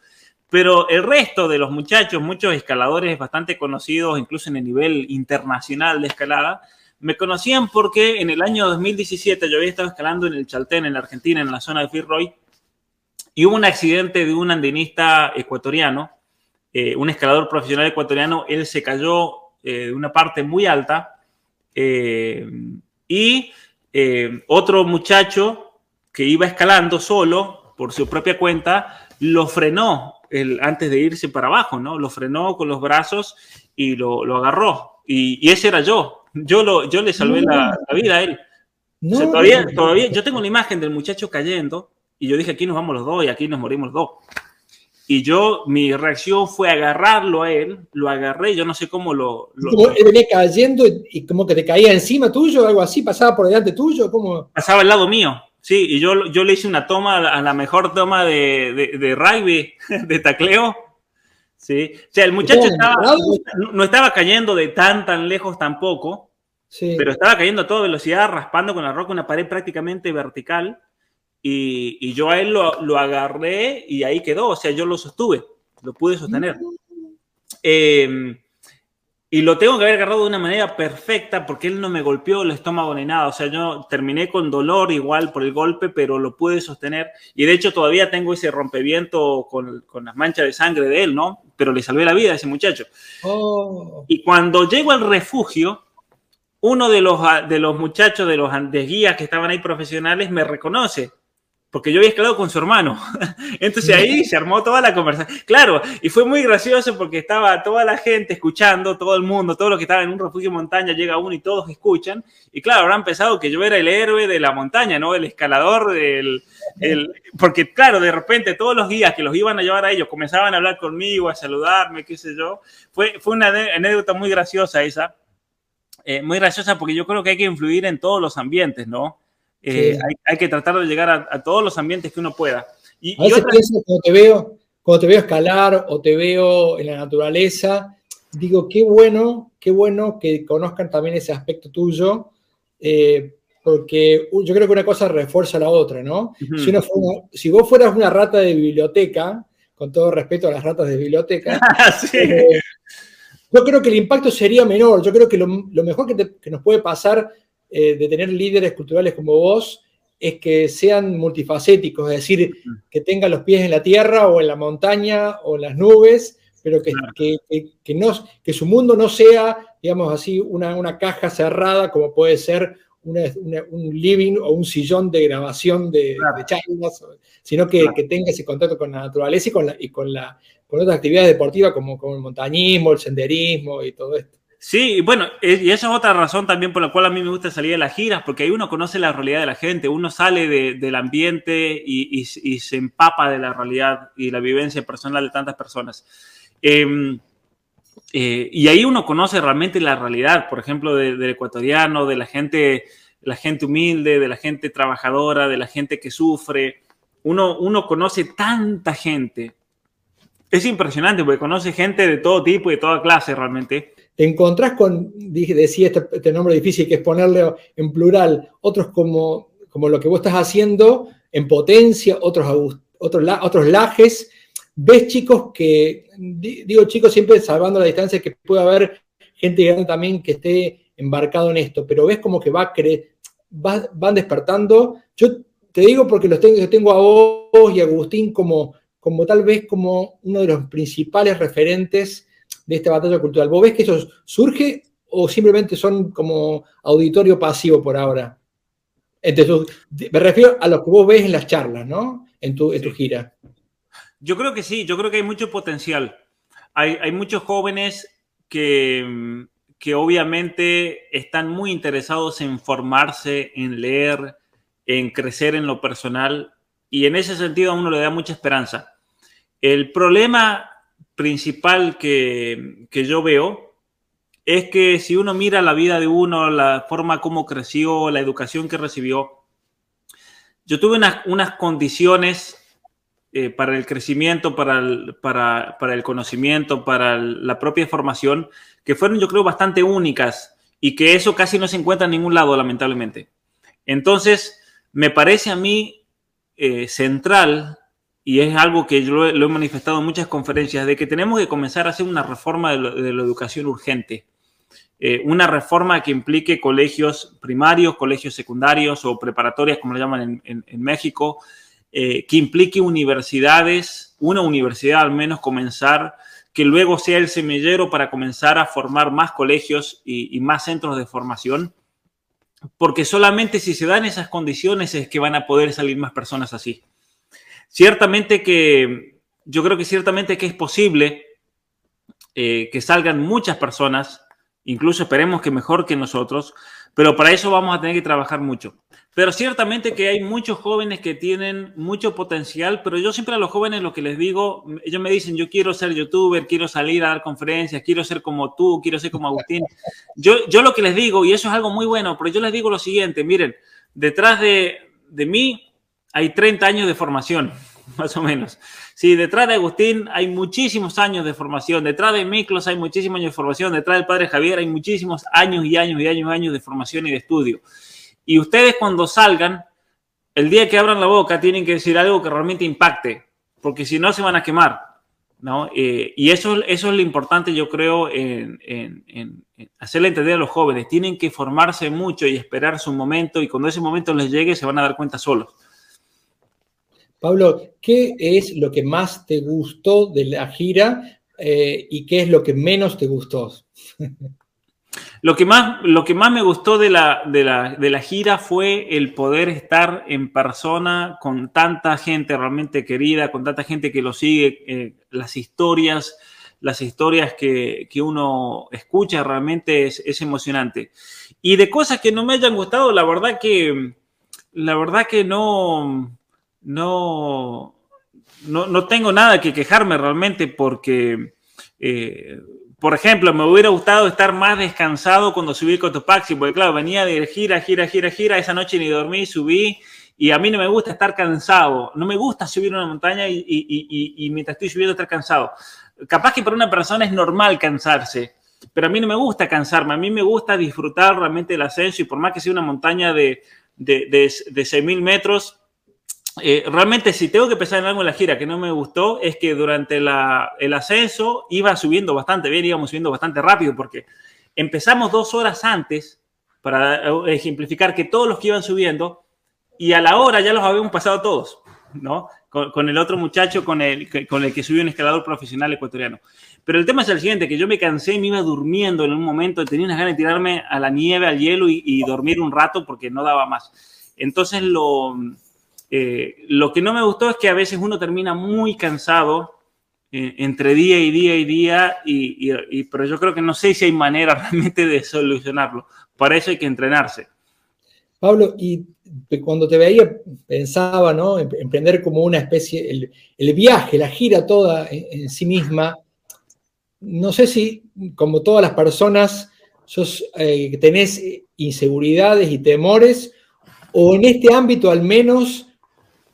S1: Pero el resto de los muchachos, muchos escaladores bastante conocidos, incluso en el nivel internacional de escalada, me conocían porque en el año 2017 yo había estado escalando en el Chaltén, en la Argentina, en la zona de Firroy, y hubo un accidente de un andinista ecuatoriano, eh, un escalador profesional ecuatoriano, él se cayó eh, de una parte muy alta eh, y otro muchacho que iba escalando solo por su propia cuenta lo frenó antes de irse para abajo, ¿no? Lo frenó con los brazos y lo, agarró. Y, ese era yo. Yo, lo, yo le salvé la, vida a él. todavía, todavía, yo tengo una imagen del muchacho cayendo y yo dije, aquí nos vamos los dos y aquí nos morimos los dos. Y yo, mi reacción fue agarrarlo a él, lo agarré, yo no sé cómo lo...
S2: él venía cayendo y como que te caía encima tuyo, algo así, pasaba por delante tuyo, ¿cómo?
S1: Pasaba al lado mío. Sí, y yo, yo le hice una toma, a la mejor toma de, de, rugby, *laughs* de tacleo. Sí. O sea, el muchacho no, estaba cayendo de tan, tan lejos tampoco, sí. pero estaba cayendo a toda velocidad, raspando con la roca una pared prácticamente vertical. Y, y yo a él lo, lo, agarré y ahí quedó. O sea, yo lo sostuve, lo pude sostener. Eh, y lo tengo que haber agarrado de una manera perfecta porque él no me golpeó el estómago ni nada. O sea, yo terminé con dolor igual por el golpe, pero lo pude sostener. Y de hecho todavía tengo ese rompeviento con, con las manchas de sangre de él, ¿no? Pero le salvé la vida a ese muchacho. Oh. Y cuando llego al refugio, uno de los, de los muchachos, de los guías que estaban ahí profesionales, me reconoce porque yo había escalado con su hermano. *laughs* Entonces ahí se armó toda la conversación. Claro, y fue muy gracioso porque estaba toda la gente escuchando, todo el mundo, todo lo que estaba en un refugio de montaña, llega uno y todos escuchan. Y claro, habrán pensado que yo era el héroe de la montaña, ¿no? El escalador del... El, porque claro, de repente todos los guías que los iban a llevar a ellos comenzaban a hablar conmigo, a saludarme, qué sé yo. Fue, fue una anécdota muy graciosa esa. Eh, muy graciosa porque yo creo que hay que influir en todos los ambientes, ¿no? Eh, hay, que tratar de llegar a, todos los ambientes que uno pueda.
S2: Y, a veces pienso, cuando te, veo, cuando te veo escalar o te veo en la naturaleza, digo, qué bueno, qué bueno que conozcan también ese aspecto tuyo, eh, porque yo creo que una cosa refuerza la otra, ¿no? si, si, vos fueras una rata de biblioteca, con todo respeto a las ratas de biblioteca, *laughs* eh, yo creo que el impacto sería menor. Yo creo que lo, mejor que, nos puede pasar eh, de tener líderes culturales como vos es que sean multifacéticos, es decir, que tengan los pies en la tierra o en la montaña o en las nubes, pero que, que, no, que su mundo no sea, digamos así, una, una caja cerrada como puede ser un living o un sillón de grabación de, charlas, sino que, tenga ese contacto con la naturaleza y con, la, y con, la, con otras actividades deportivas como, como el montañismo, el senderismo y todo esto.
S1: Sí, bueno, y esa es otra razón también por la cual a mí me gusta salir de las giras, porque ahí uno conoce la realidad de la gente, uno sale del ambiente y, se empapa de la realidad y la vivencia personal de tantas personas. Em, eh, y ahí uno conoce realmente la realidad, por ejemplo, del ecuatoriano, de la gente, la gente humilde, de la gente trabajadora, de la gente que sufre. Uno, uno conoce tanta gente. Es impresionante porque conoce gente de todo tipo y de toda clase realmente.
S2: Te encontrás con, decía este, este, nombre difícil que es ponerle en plural, otros como, como lo que vos estás haciendo en potencia, otros, otros, otros lajes ves chicos que, digo chicos siempre salvando la distancia, que puede haber gente grande también que esté embarcado en esto, pero ves como que va, va van despertando. Yo te digo porque los tengo, tengo a vos y a Agustín como, como tal vez como uno de los principales referentes de esta batalla cultural. ¿Vos ves que eso surge o simplemente son como auditorio pasivo por ahora? Entonces, me refiero a lo que vos ves en las charlas, ¿no? En tu, en tu gira.
S1: Yo creo que sí, yo creo que hay mucho potencial. Hay, muchos jóvenes que, que obviamente están muy interesados en formarse, en leer, en crecer en lo personal y en ese sentido a uno le da mucha esperanza. El problema principal que, yo veo es que si uno mira la vida de uno, la forma como creció, la educación que recibió, yo tuve unas, unas condiciones eh, para el crecimiento, para el, para, el conocimiento, para la propia formación, que fueron yo creo bastante únicas y que eso casi no se encuentra en ningún lado, lamentablemente. Entonces, me parece a mí eh, central, y es algo que yo lo he, manifestado en muchas conferencias, de que tenemos que comenzar a hacer una reforma de, la educación urgente. Eh, una reforma que implique colegios primarios, colegios secundarios o preparatorias, como lo llaman en, en México, eh, que implique universidades, una universidad al menos comenzar, que luego sea el semillero para comenzar a formar más colegios y, más centros de formación, porque solamente si se dan esas condiciones es que van a poder salir más personas así. Ciertamente que, yo creo que ciertamente que es posible eh, que salgan muchas personas, incluso esperemos que mejor que nosotros, pero para eso vamos a tener que trabajar mucho. Pero ciertamente que hay muchos jóvenes que tienen mucho potencial, pero yo siempre a los jóvenes lo que les digo, ellos me dicen, yo quiero ser youtuber, quiero salir a dar conferencias, quiero ser como tú, quiero ser como Agustín. Yo, yo lo que les digo, y eso es algo muy bueno, pero yo les digo lo siguiente, miren, detrás de, de mí hay 30 años de formación, *laughs* más o menos. Sí, detrás de Agustín hay muchísimos años de formación, detrás de Miklos hay muchísimos años de formación, detrás del padre Javier hay muchísimos años y años y años y años de formación y de estudio. Y ustedes cuando salgan, el día que abran la boca, tienen que decir algo que realmente impacte, porque si no se van a quemar. ¿no? Eh, y eso, eso es lo importante, yo creo, en, hacerle entender a los jóvenes. Tienen que formarse mucho y esperar su momento, y cuando ese momento les llegue, se van a dar cuenta solos.
S2: Pablo, ¿qué es lo que más te gustó de la gira eh, y qué es lo que menos te gustó? *laughs*
S1: Lo que más, lo que más me gustó de la, de, la, gira fue el poder estar en persona con tanta gente realmente querida, con tanta gente que lo sigue, eh, las historias, las historias que, uno escucha realmente es, emocionante. Y de cosas que no me hayan gustado, la verdad que, la verdad que no, no, no, tengo nada que quejarme realmente porque... Eh, por ejemplo, me hubiera gustado estar más descansado cuando subí el Cotopaxi, porque claro, venía de gira, gira, gira, gira, esa noche ni dormí, subí, y a mí no me gusta estar cansado, no me gusta subir una montaña y, y, y, mientras estoy subiendo estar cansado. Capaz que para una persona es normal cansarse, pero a mí no me gusta cansarme, a mí me gusta disfrutar realmente el ascenso y por más que sea una montaña de, de, de, de 6.000 metros, eh, realmente si tengo que pensar en algo en la gira que no me gustó es que durante la, el ascenso iba subiendo bastante bien, íbamos subiendo bastante rápido porque empezamos dos horas antes para ejemplificar que todos los que iban subiendo y a la hora ya los habíamos pasado todos, ¿no? Con, con el otro muchacho con el, con el que subió un escalador profesional ecuatoriano. Pero el tema es el siguiente, que yo me cansé y me iba durmiendo en un momento, tenía unas ganas de tirarme a la nieve, al hielo y, y dormir un rato porque no daba más. Entonces lo, eh, lo que no me gustó es que a veces uno termina muy cansado eh, entre día y día y día, y, y, pero yo creo que no sé si hay manera *laughs* realmente de solucionarlo. Para eso hay que entrenarse.
S2: Pablo, y cuando te veía pensaba, ¿no? Emprender como una especie, el, el viaje, la gira toda en, en, sí misma. No sé si, como todas las personas, sos, eh, tenés inseguridades y temores, o en este ámbito al menos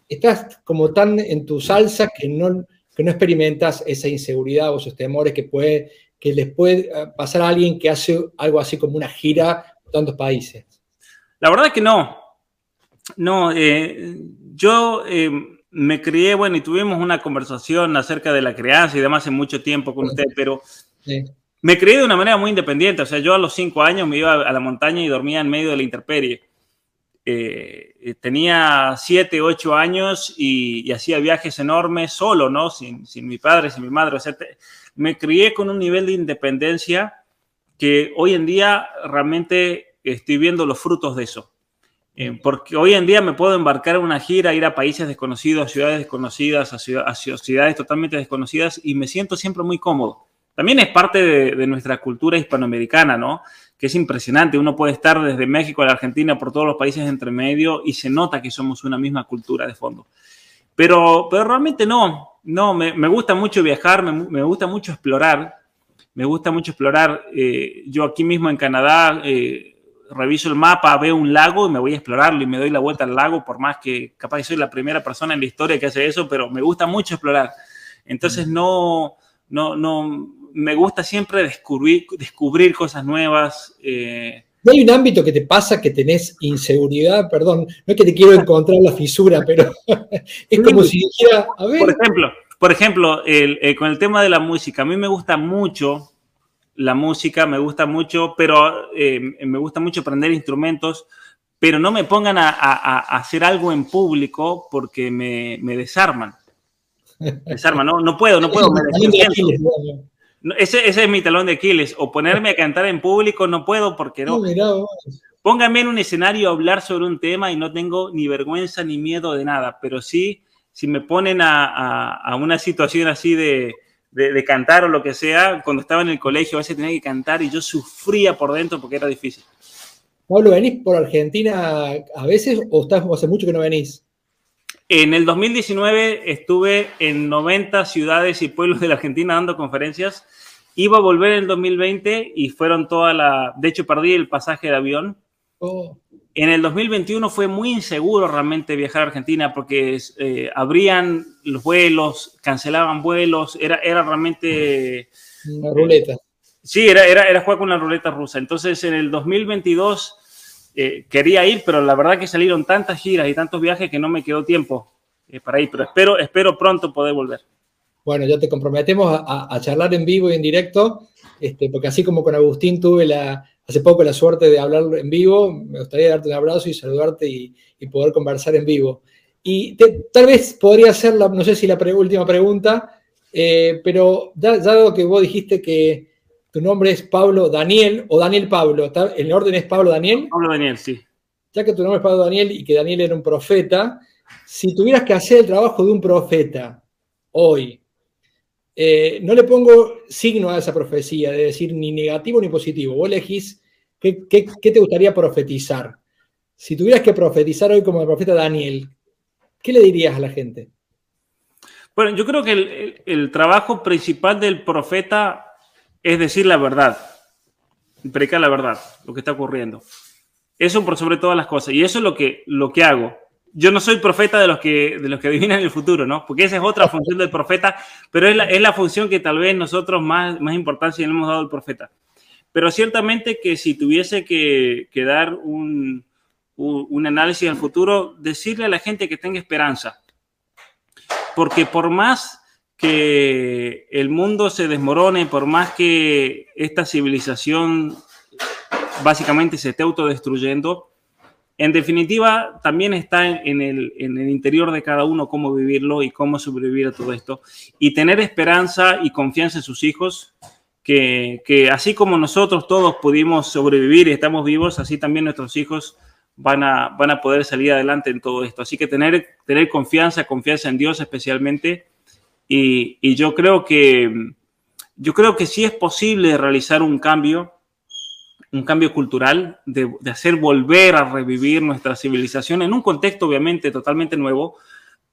S2: estás como tan en tu salsa que no, que no experimentas esa inseguridad o esos temores que, puede, que les puede eh, pasar a alguien que hace algo así como una gira por tantos países.
S1: La verdad es que no. No, eh, yo eh, me crié, bueno, y tuvimos una conversación acerca de la crianza y demás hace mucho tiempo con usted, pero sí. me crié de una manera muy independiente. O sea, yo a los cinco años me iba a la montaña y dormía en medio de la intemperie. Eh, tenía siete, ocho años y, y, hacía viajes enormes solo, ¿no? Sin, sin mi padre, sin mi madre. O sea, te, me crié con un nivel de independencia que hoy en día realmente estoy viendo los frutos de eso. Eh, porque hoy en día me puedo embarcar en una gira, ir a países desconocidos, a ciudades desconocidas, a, ciudad, a ciudades totalmente desconocidas y me siento siempre muy cómodo. También es parte de, de nuestra cultura hispanoamericana, ¿no? Que es impresionante. Uno puede estar desde México a la Argentina por todos los países entre medio y se nota que somos una misma cultura de fondo. Pero, pero realmente no, no, me, me gusta mucho viajar, me, me, gusta mucho explorar, me gusta mucho explorar. Eh, yo aquí mismo en Canadá eh, reviso el mapa, veo un lago y me voy a explorarlo y me doy la vuelta al lago, por más que capaz que soy la primera persona en la historia que hace eso, pero me gusta mucho explorar. Entonces no, no, no, me gusta siempre descubrir, descubrir cosas nuevas. Eh.
S2: ¿No hay un ámbito que te pasa que tenés inseguridad? Perdón, no es que te quiero encontrar la fisura, pero *laughs* es como si dijera, a ver.
S1: Por ejemplo, por ejemplo el, eh, con el tema de la música, a mí me gusta mucho la música, me gusta mucho, pero eh, me gusta mucho aprender instrumentos, pero no me pongan a, a, a hacer algo en público porque me, me desarman. *laughs* Desarman, no, no puedo, no puedo. Me ese, ese, es mi talón de Aquiles. O ponerme a cantar en público no puedo porque no. no Póngame en un escenario a hablar sobre un tema y no tengo ni vergüenza ni miedo de nada. Pero sí, si me ponen a, a, a una situación así de, de, de, cantar o lo que sea, cuando estaba en el colegio a veces tenía que cantar y yo sufría por dentro porque era difícil.
S2: Pablo, ¿venís por Argentina a veces o estás hace mucho que no venís?
S1: En el 2019 estuve en 90 ciudades y pueblos de la Argentina dando conferencias. Iba a volver en el 2020 y fueron toda la... De hecho, perdí el pasaje de avión. Oh. En el 2021 fue muy inseguro realmente viajar a Argentina porque eh, abrían los vuelos, cancelaban vuelos, era, era realmente...
S2: Una ruleta.
S1: Eh, sí, era, era, era jugar con una ruleta rusa. Entonces, en el 2022 eh, quería ir, pero la verdad que salieron tantas giras y tantos viajes que no me quedó tiempo eh, para ir, pero espero, espero pronto poder volver.
S2: Bueno, ya te comprometemos a, charlar en vivo y en directo, este, porque así como con Agustín tuve la, hace poco la suerte de hablar en vivo, me gustaría darte un abrazo y saludarte y, poder conversar en vivo. Y tal vez podría ser, la, no sé si la última pregunta, eh, pero ya, ya dado que vos dijiste que tu nombre es Pablo Daniel o Daniel Pablo. ¿está? ¿El orden es Pablo Daniel?
S1: Pablo Daniel, sí.
S2: Ya que tu nombre es Pablo Daniel y que Daniel era un profeta, si tuvieras que hacer el trabajo de un profeta hoy, eh, no le pongo signo a esa profecía, de decir ni negativo ni positivo. Vos elegís qué, qué, qué te gustaría profetizar. Si tuvieras que profetizar hoy como el profeta Daniel, ¿qué le dirías a la gente?
S1: Bueno, yo creo que el, el, el trabajo principal del profeta es decir la verdad, predicar la verdad, lo que está ocurriendo. Eso por sobre todas las cosas. Y eso es lo que, lo que hago. Yo no soy profeta de los, que, de los que adivinan el futuro, ¿no? Porque esa es otra *laughs* función del profeta, pero es la, es la función que tal vez nosotros más, más importancia le hemos dado al profeta. Pero ciertamente que si tuviese que, que dar un, un, un análisis del futuro, decirle a la gente que tenga esperanza. Porque por más que el mundo se desmorone, por más que esta civilización básicamente se esté autodestruyendo, en definitiva también está en el, en el, interior de cada uno cómo vivirlo y cómo sobrevivir a todo esto. Y tener esperanza y confianza en sus hijos, que, que así como nosotros todos pudimos sobrevivir y estamos vivos, así también nuestros hijos van a, van a poder salir adelante en todo esto. Así que tener, tener confianza, confianza en Dios especialmente y, yo creo que yo creo que sí es posible realizar un cambio, un cambio cultural, de, hacer volver a revivir nuestra civilización en un contexto obviamente totalmente nuevo,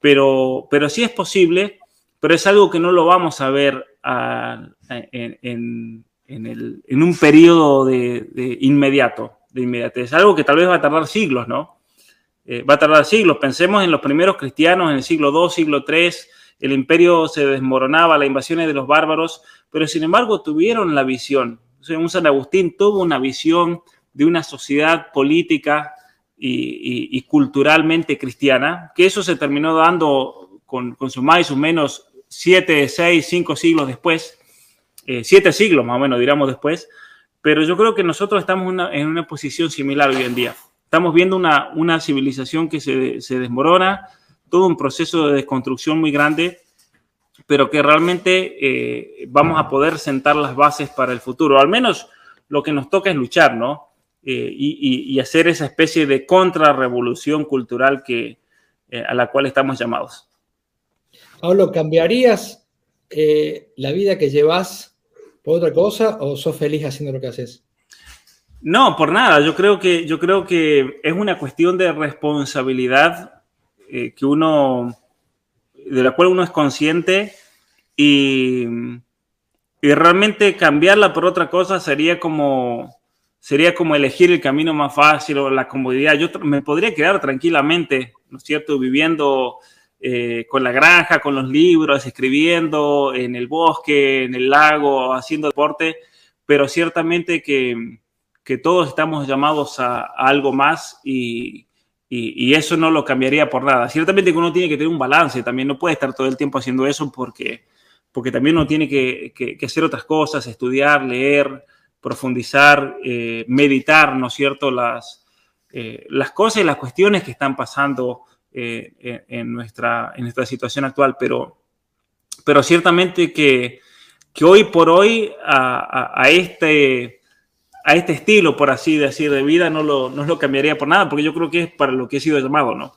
S1: pero, pero sí es posible, pero es algo que no lo vamos a ver en, en, en, el, en, un periodo de, de, inmediato, de inmediatez. Algo que tal vez va a tardar siglos, ¿no? Eh, va a tardar siglos. Pensemos en los primeros cristianos en el siglo II, siglo III, el imperio se desmoronaba, las invasiones de los bárbaros, pero sin embargo tuvieron la visión. Un San Agustín tuvo una visión de una sociedad política y, culturalmente cristiana, que eso se terminó dando con, con su más y sus menos siete, seis, cinco siglos después, eh, siete siglos más o menos, diríamos después, pero yo creo que nosotros estamos en una posición similar hoy en día. Estamos viendo una, civilización que se desmorona, todo un proceso de desconstrucción muy grande, pero que realmente eh, vamos a poder sentar las bases para el futuro. Al menos lo que nos toca es luchar, ¿no? Eh, y, y, hacer esa especie de contrarrevolución cultural que, eh, a la cual estamos llamados.
S2: Pablo, ¿cambiarías eh, la vida que llevas por otra cosa o sos feliz haciendo lo que haces?
S1: No, por nada. Yo creo que, yo creo que es una cuestión de responsabilidad eh, que uno, de la cual uno es consciente y, y, realmente cambiarla por otra cosa sería como, sería como elegir el camino más fácil o la comodidad. Yo me podría quedar tranquilamente, ¿no es cierto?, viviendo eh, con la granja, con los libros, escribiendo en el bosque, en el lago, haciendo deporte, pero ciertamente que, que todos estamos llamados a, a algo más y, y, eso no lo cambiaría por nada. Ciertamente que uno tiene que tener un balance, también no puede estar todo el tiempo haciendo eso porque, porque también uno tiene que, hacer otras cosas, estudiar, leer, profundizar, eh, meditar, ¿no es cierto?, las, eh, las cosas y las cuestiones que están pasando eh, en, nuestra, en nuestra situación actual, pero, pero ciertamente que, que hoy por hoy a este a este estilo, por así decir, de vida, no lo, no lo cambiaría por nada, porque yo creo que es para lo que he sido llamado, ¿no?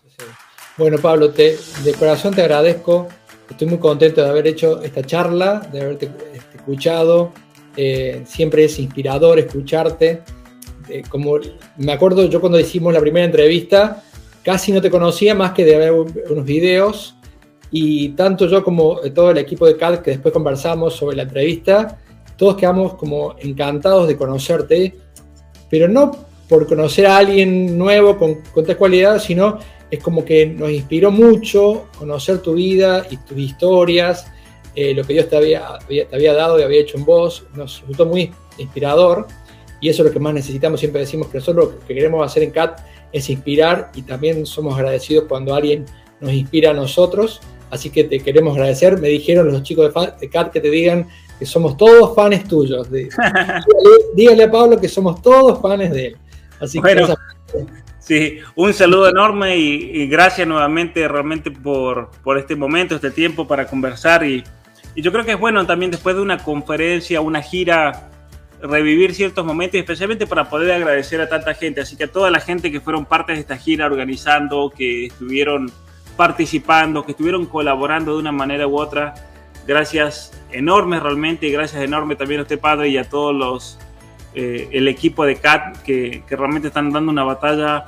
S2: Bueno, Pablo, te, de corazón te agradezco. Estoy muy contento de haber hecho esta charla, de haberte escuchado. Eh, siempre es inspirador escucharte. Eh, como me acuerdo yo cuando hicimos la primera entrevista, casi no te conocía más que de ver unos videos. Y tanto yo como todo el equipo de CAD que después conversamos sobre la entrevista, todos quedamos como encantados de conocerte, pero no por conocer a alguien nuevo con, con tal cualidad, sino es como que nos inspiró mucho conocer tu vida y tus historias, eh, lo que Dios te había, te había dado y había hecho en vos, nos resultó muy inspirador y eso es lo que más necesitamos, siempre decimos que nosotros lo que queremos hacer en CAT es inspirar y también somos agradecidos cuando alguien nos inspira a nosotros, así que te queremos agradecer, me dijeron los chicos de, CAT que te digan que somos todos fans tuyos. De, *laughs* dígale, dígale, a Pablo que somos todos fans de él. Así
S1: bueno, que sí, un saludo enorme y, y, gracias nuevamente realmente por, por este momento, este tiempo para conversar y, y, yo creo que es bueno también después de una conferencia, una gira, revivir ciertos momentos, especialmente para poder agradecer a tanta gente. Así que a toda la gente que fueron parte de esta gira organizando, que estuvieron participando, que estuvieron colaborando de una manera u otra gracias enormes realmente y gracias enorme también a usted padre y a todos los eh, el equipo de CAT que, que, realmente están dando una batalla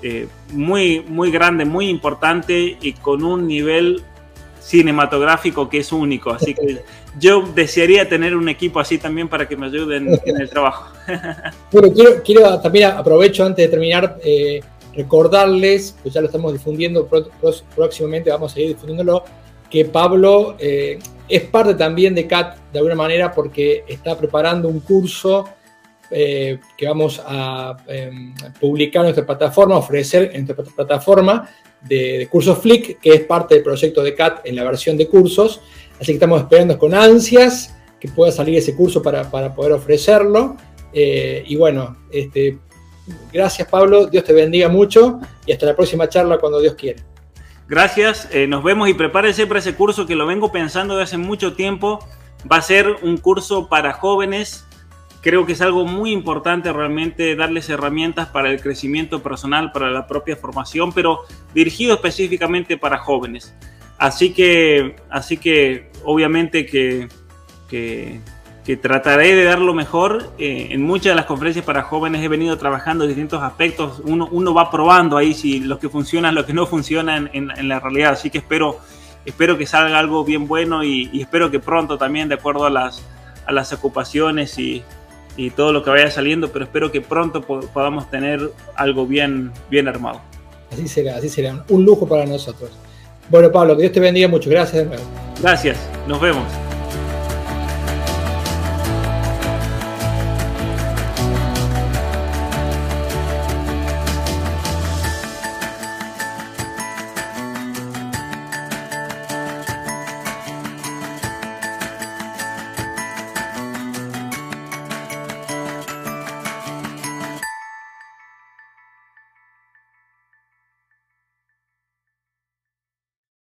S1: eh, muy muy grande muy importante y con un nivel cinematográfico que es único. Así que yo desearía tener un equipo así también para que me ayuden en el trabajo. *laughs*
S2: Bueno, quiero, quiero también aprovecho antes de terminar, eh, recordarles, pues ya lo estamos difundiendo próximamente, vamos a ir difundiéndolo, que Pablo eh, es parte también de CAT de alguna manera porque está preparando un curso eh, que vamos a em, publicar en nuestra plataforma, ofrecer en nuestra plataforma de, cursos Flick, que es parte del proyecto de CAT en la versión de cursos. Así que estamos esperando con ansias que pueda salir ese curso para, poder ofrecerlo. Eh, y bueno, este, gracias Pablo, Dios te bendiga mucho y hasta la próxima charla cuando Dios quiera.
S1: Gracias, eh, nos vemos y prepárese para ese curso que lo vengo pensando desde hace mucho tiempo. Va a ser un curso para jóvenes. Creo que es algo muy importante realmente darles herramientas para el crecimiento personal, para la propia formación, pero dirigido específicamente para jóvenes. Así que, así que obviamente que, que que trataré de dar lo mejor. Eh, en muchas de las conferencias para jóvenes he venido trabajando distintos aspectos. Uno, uno va probando ahí si lo que funciona, lo que no funciona en, la realidad. Así que espero, espero que salga algo bien bueno y, espero que pronto también, de acuerdo a las, a las ocupaciones y, y todo lo que vaya saliendo, pero espero que pronto podamos tener algo bien, bien armado.
S2: Así será, así será. Un lujo para nosotros. Bueno, Pablo, que Dios te bendiga mucho. Gracias de nuevo.
S1: Gracias, nos vemos.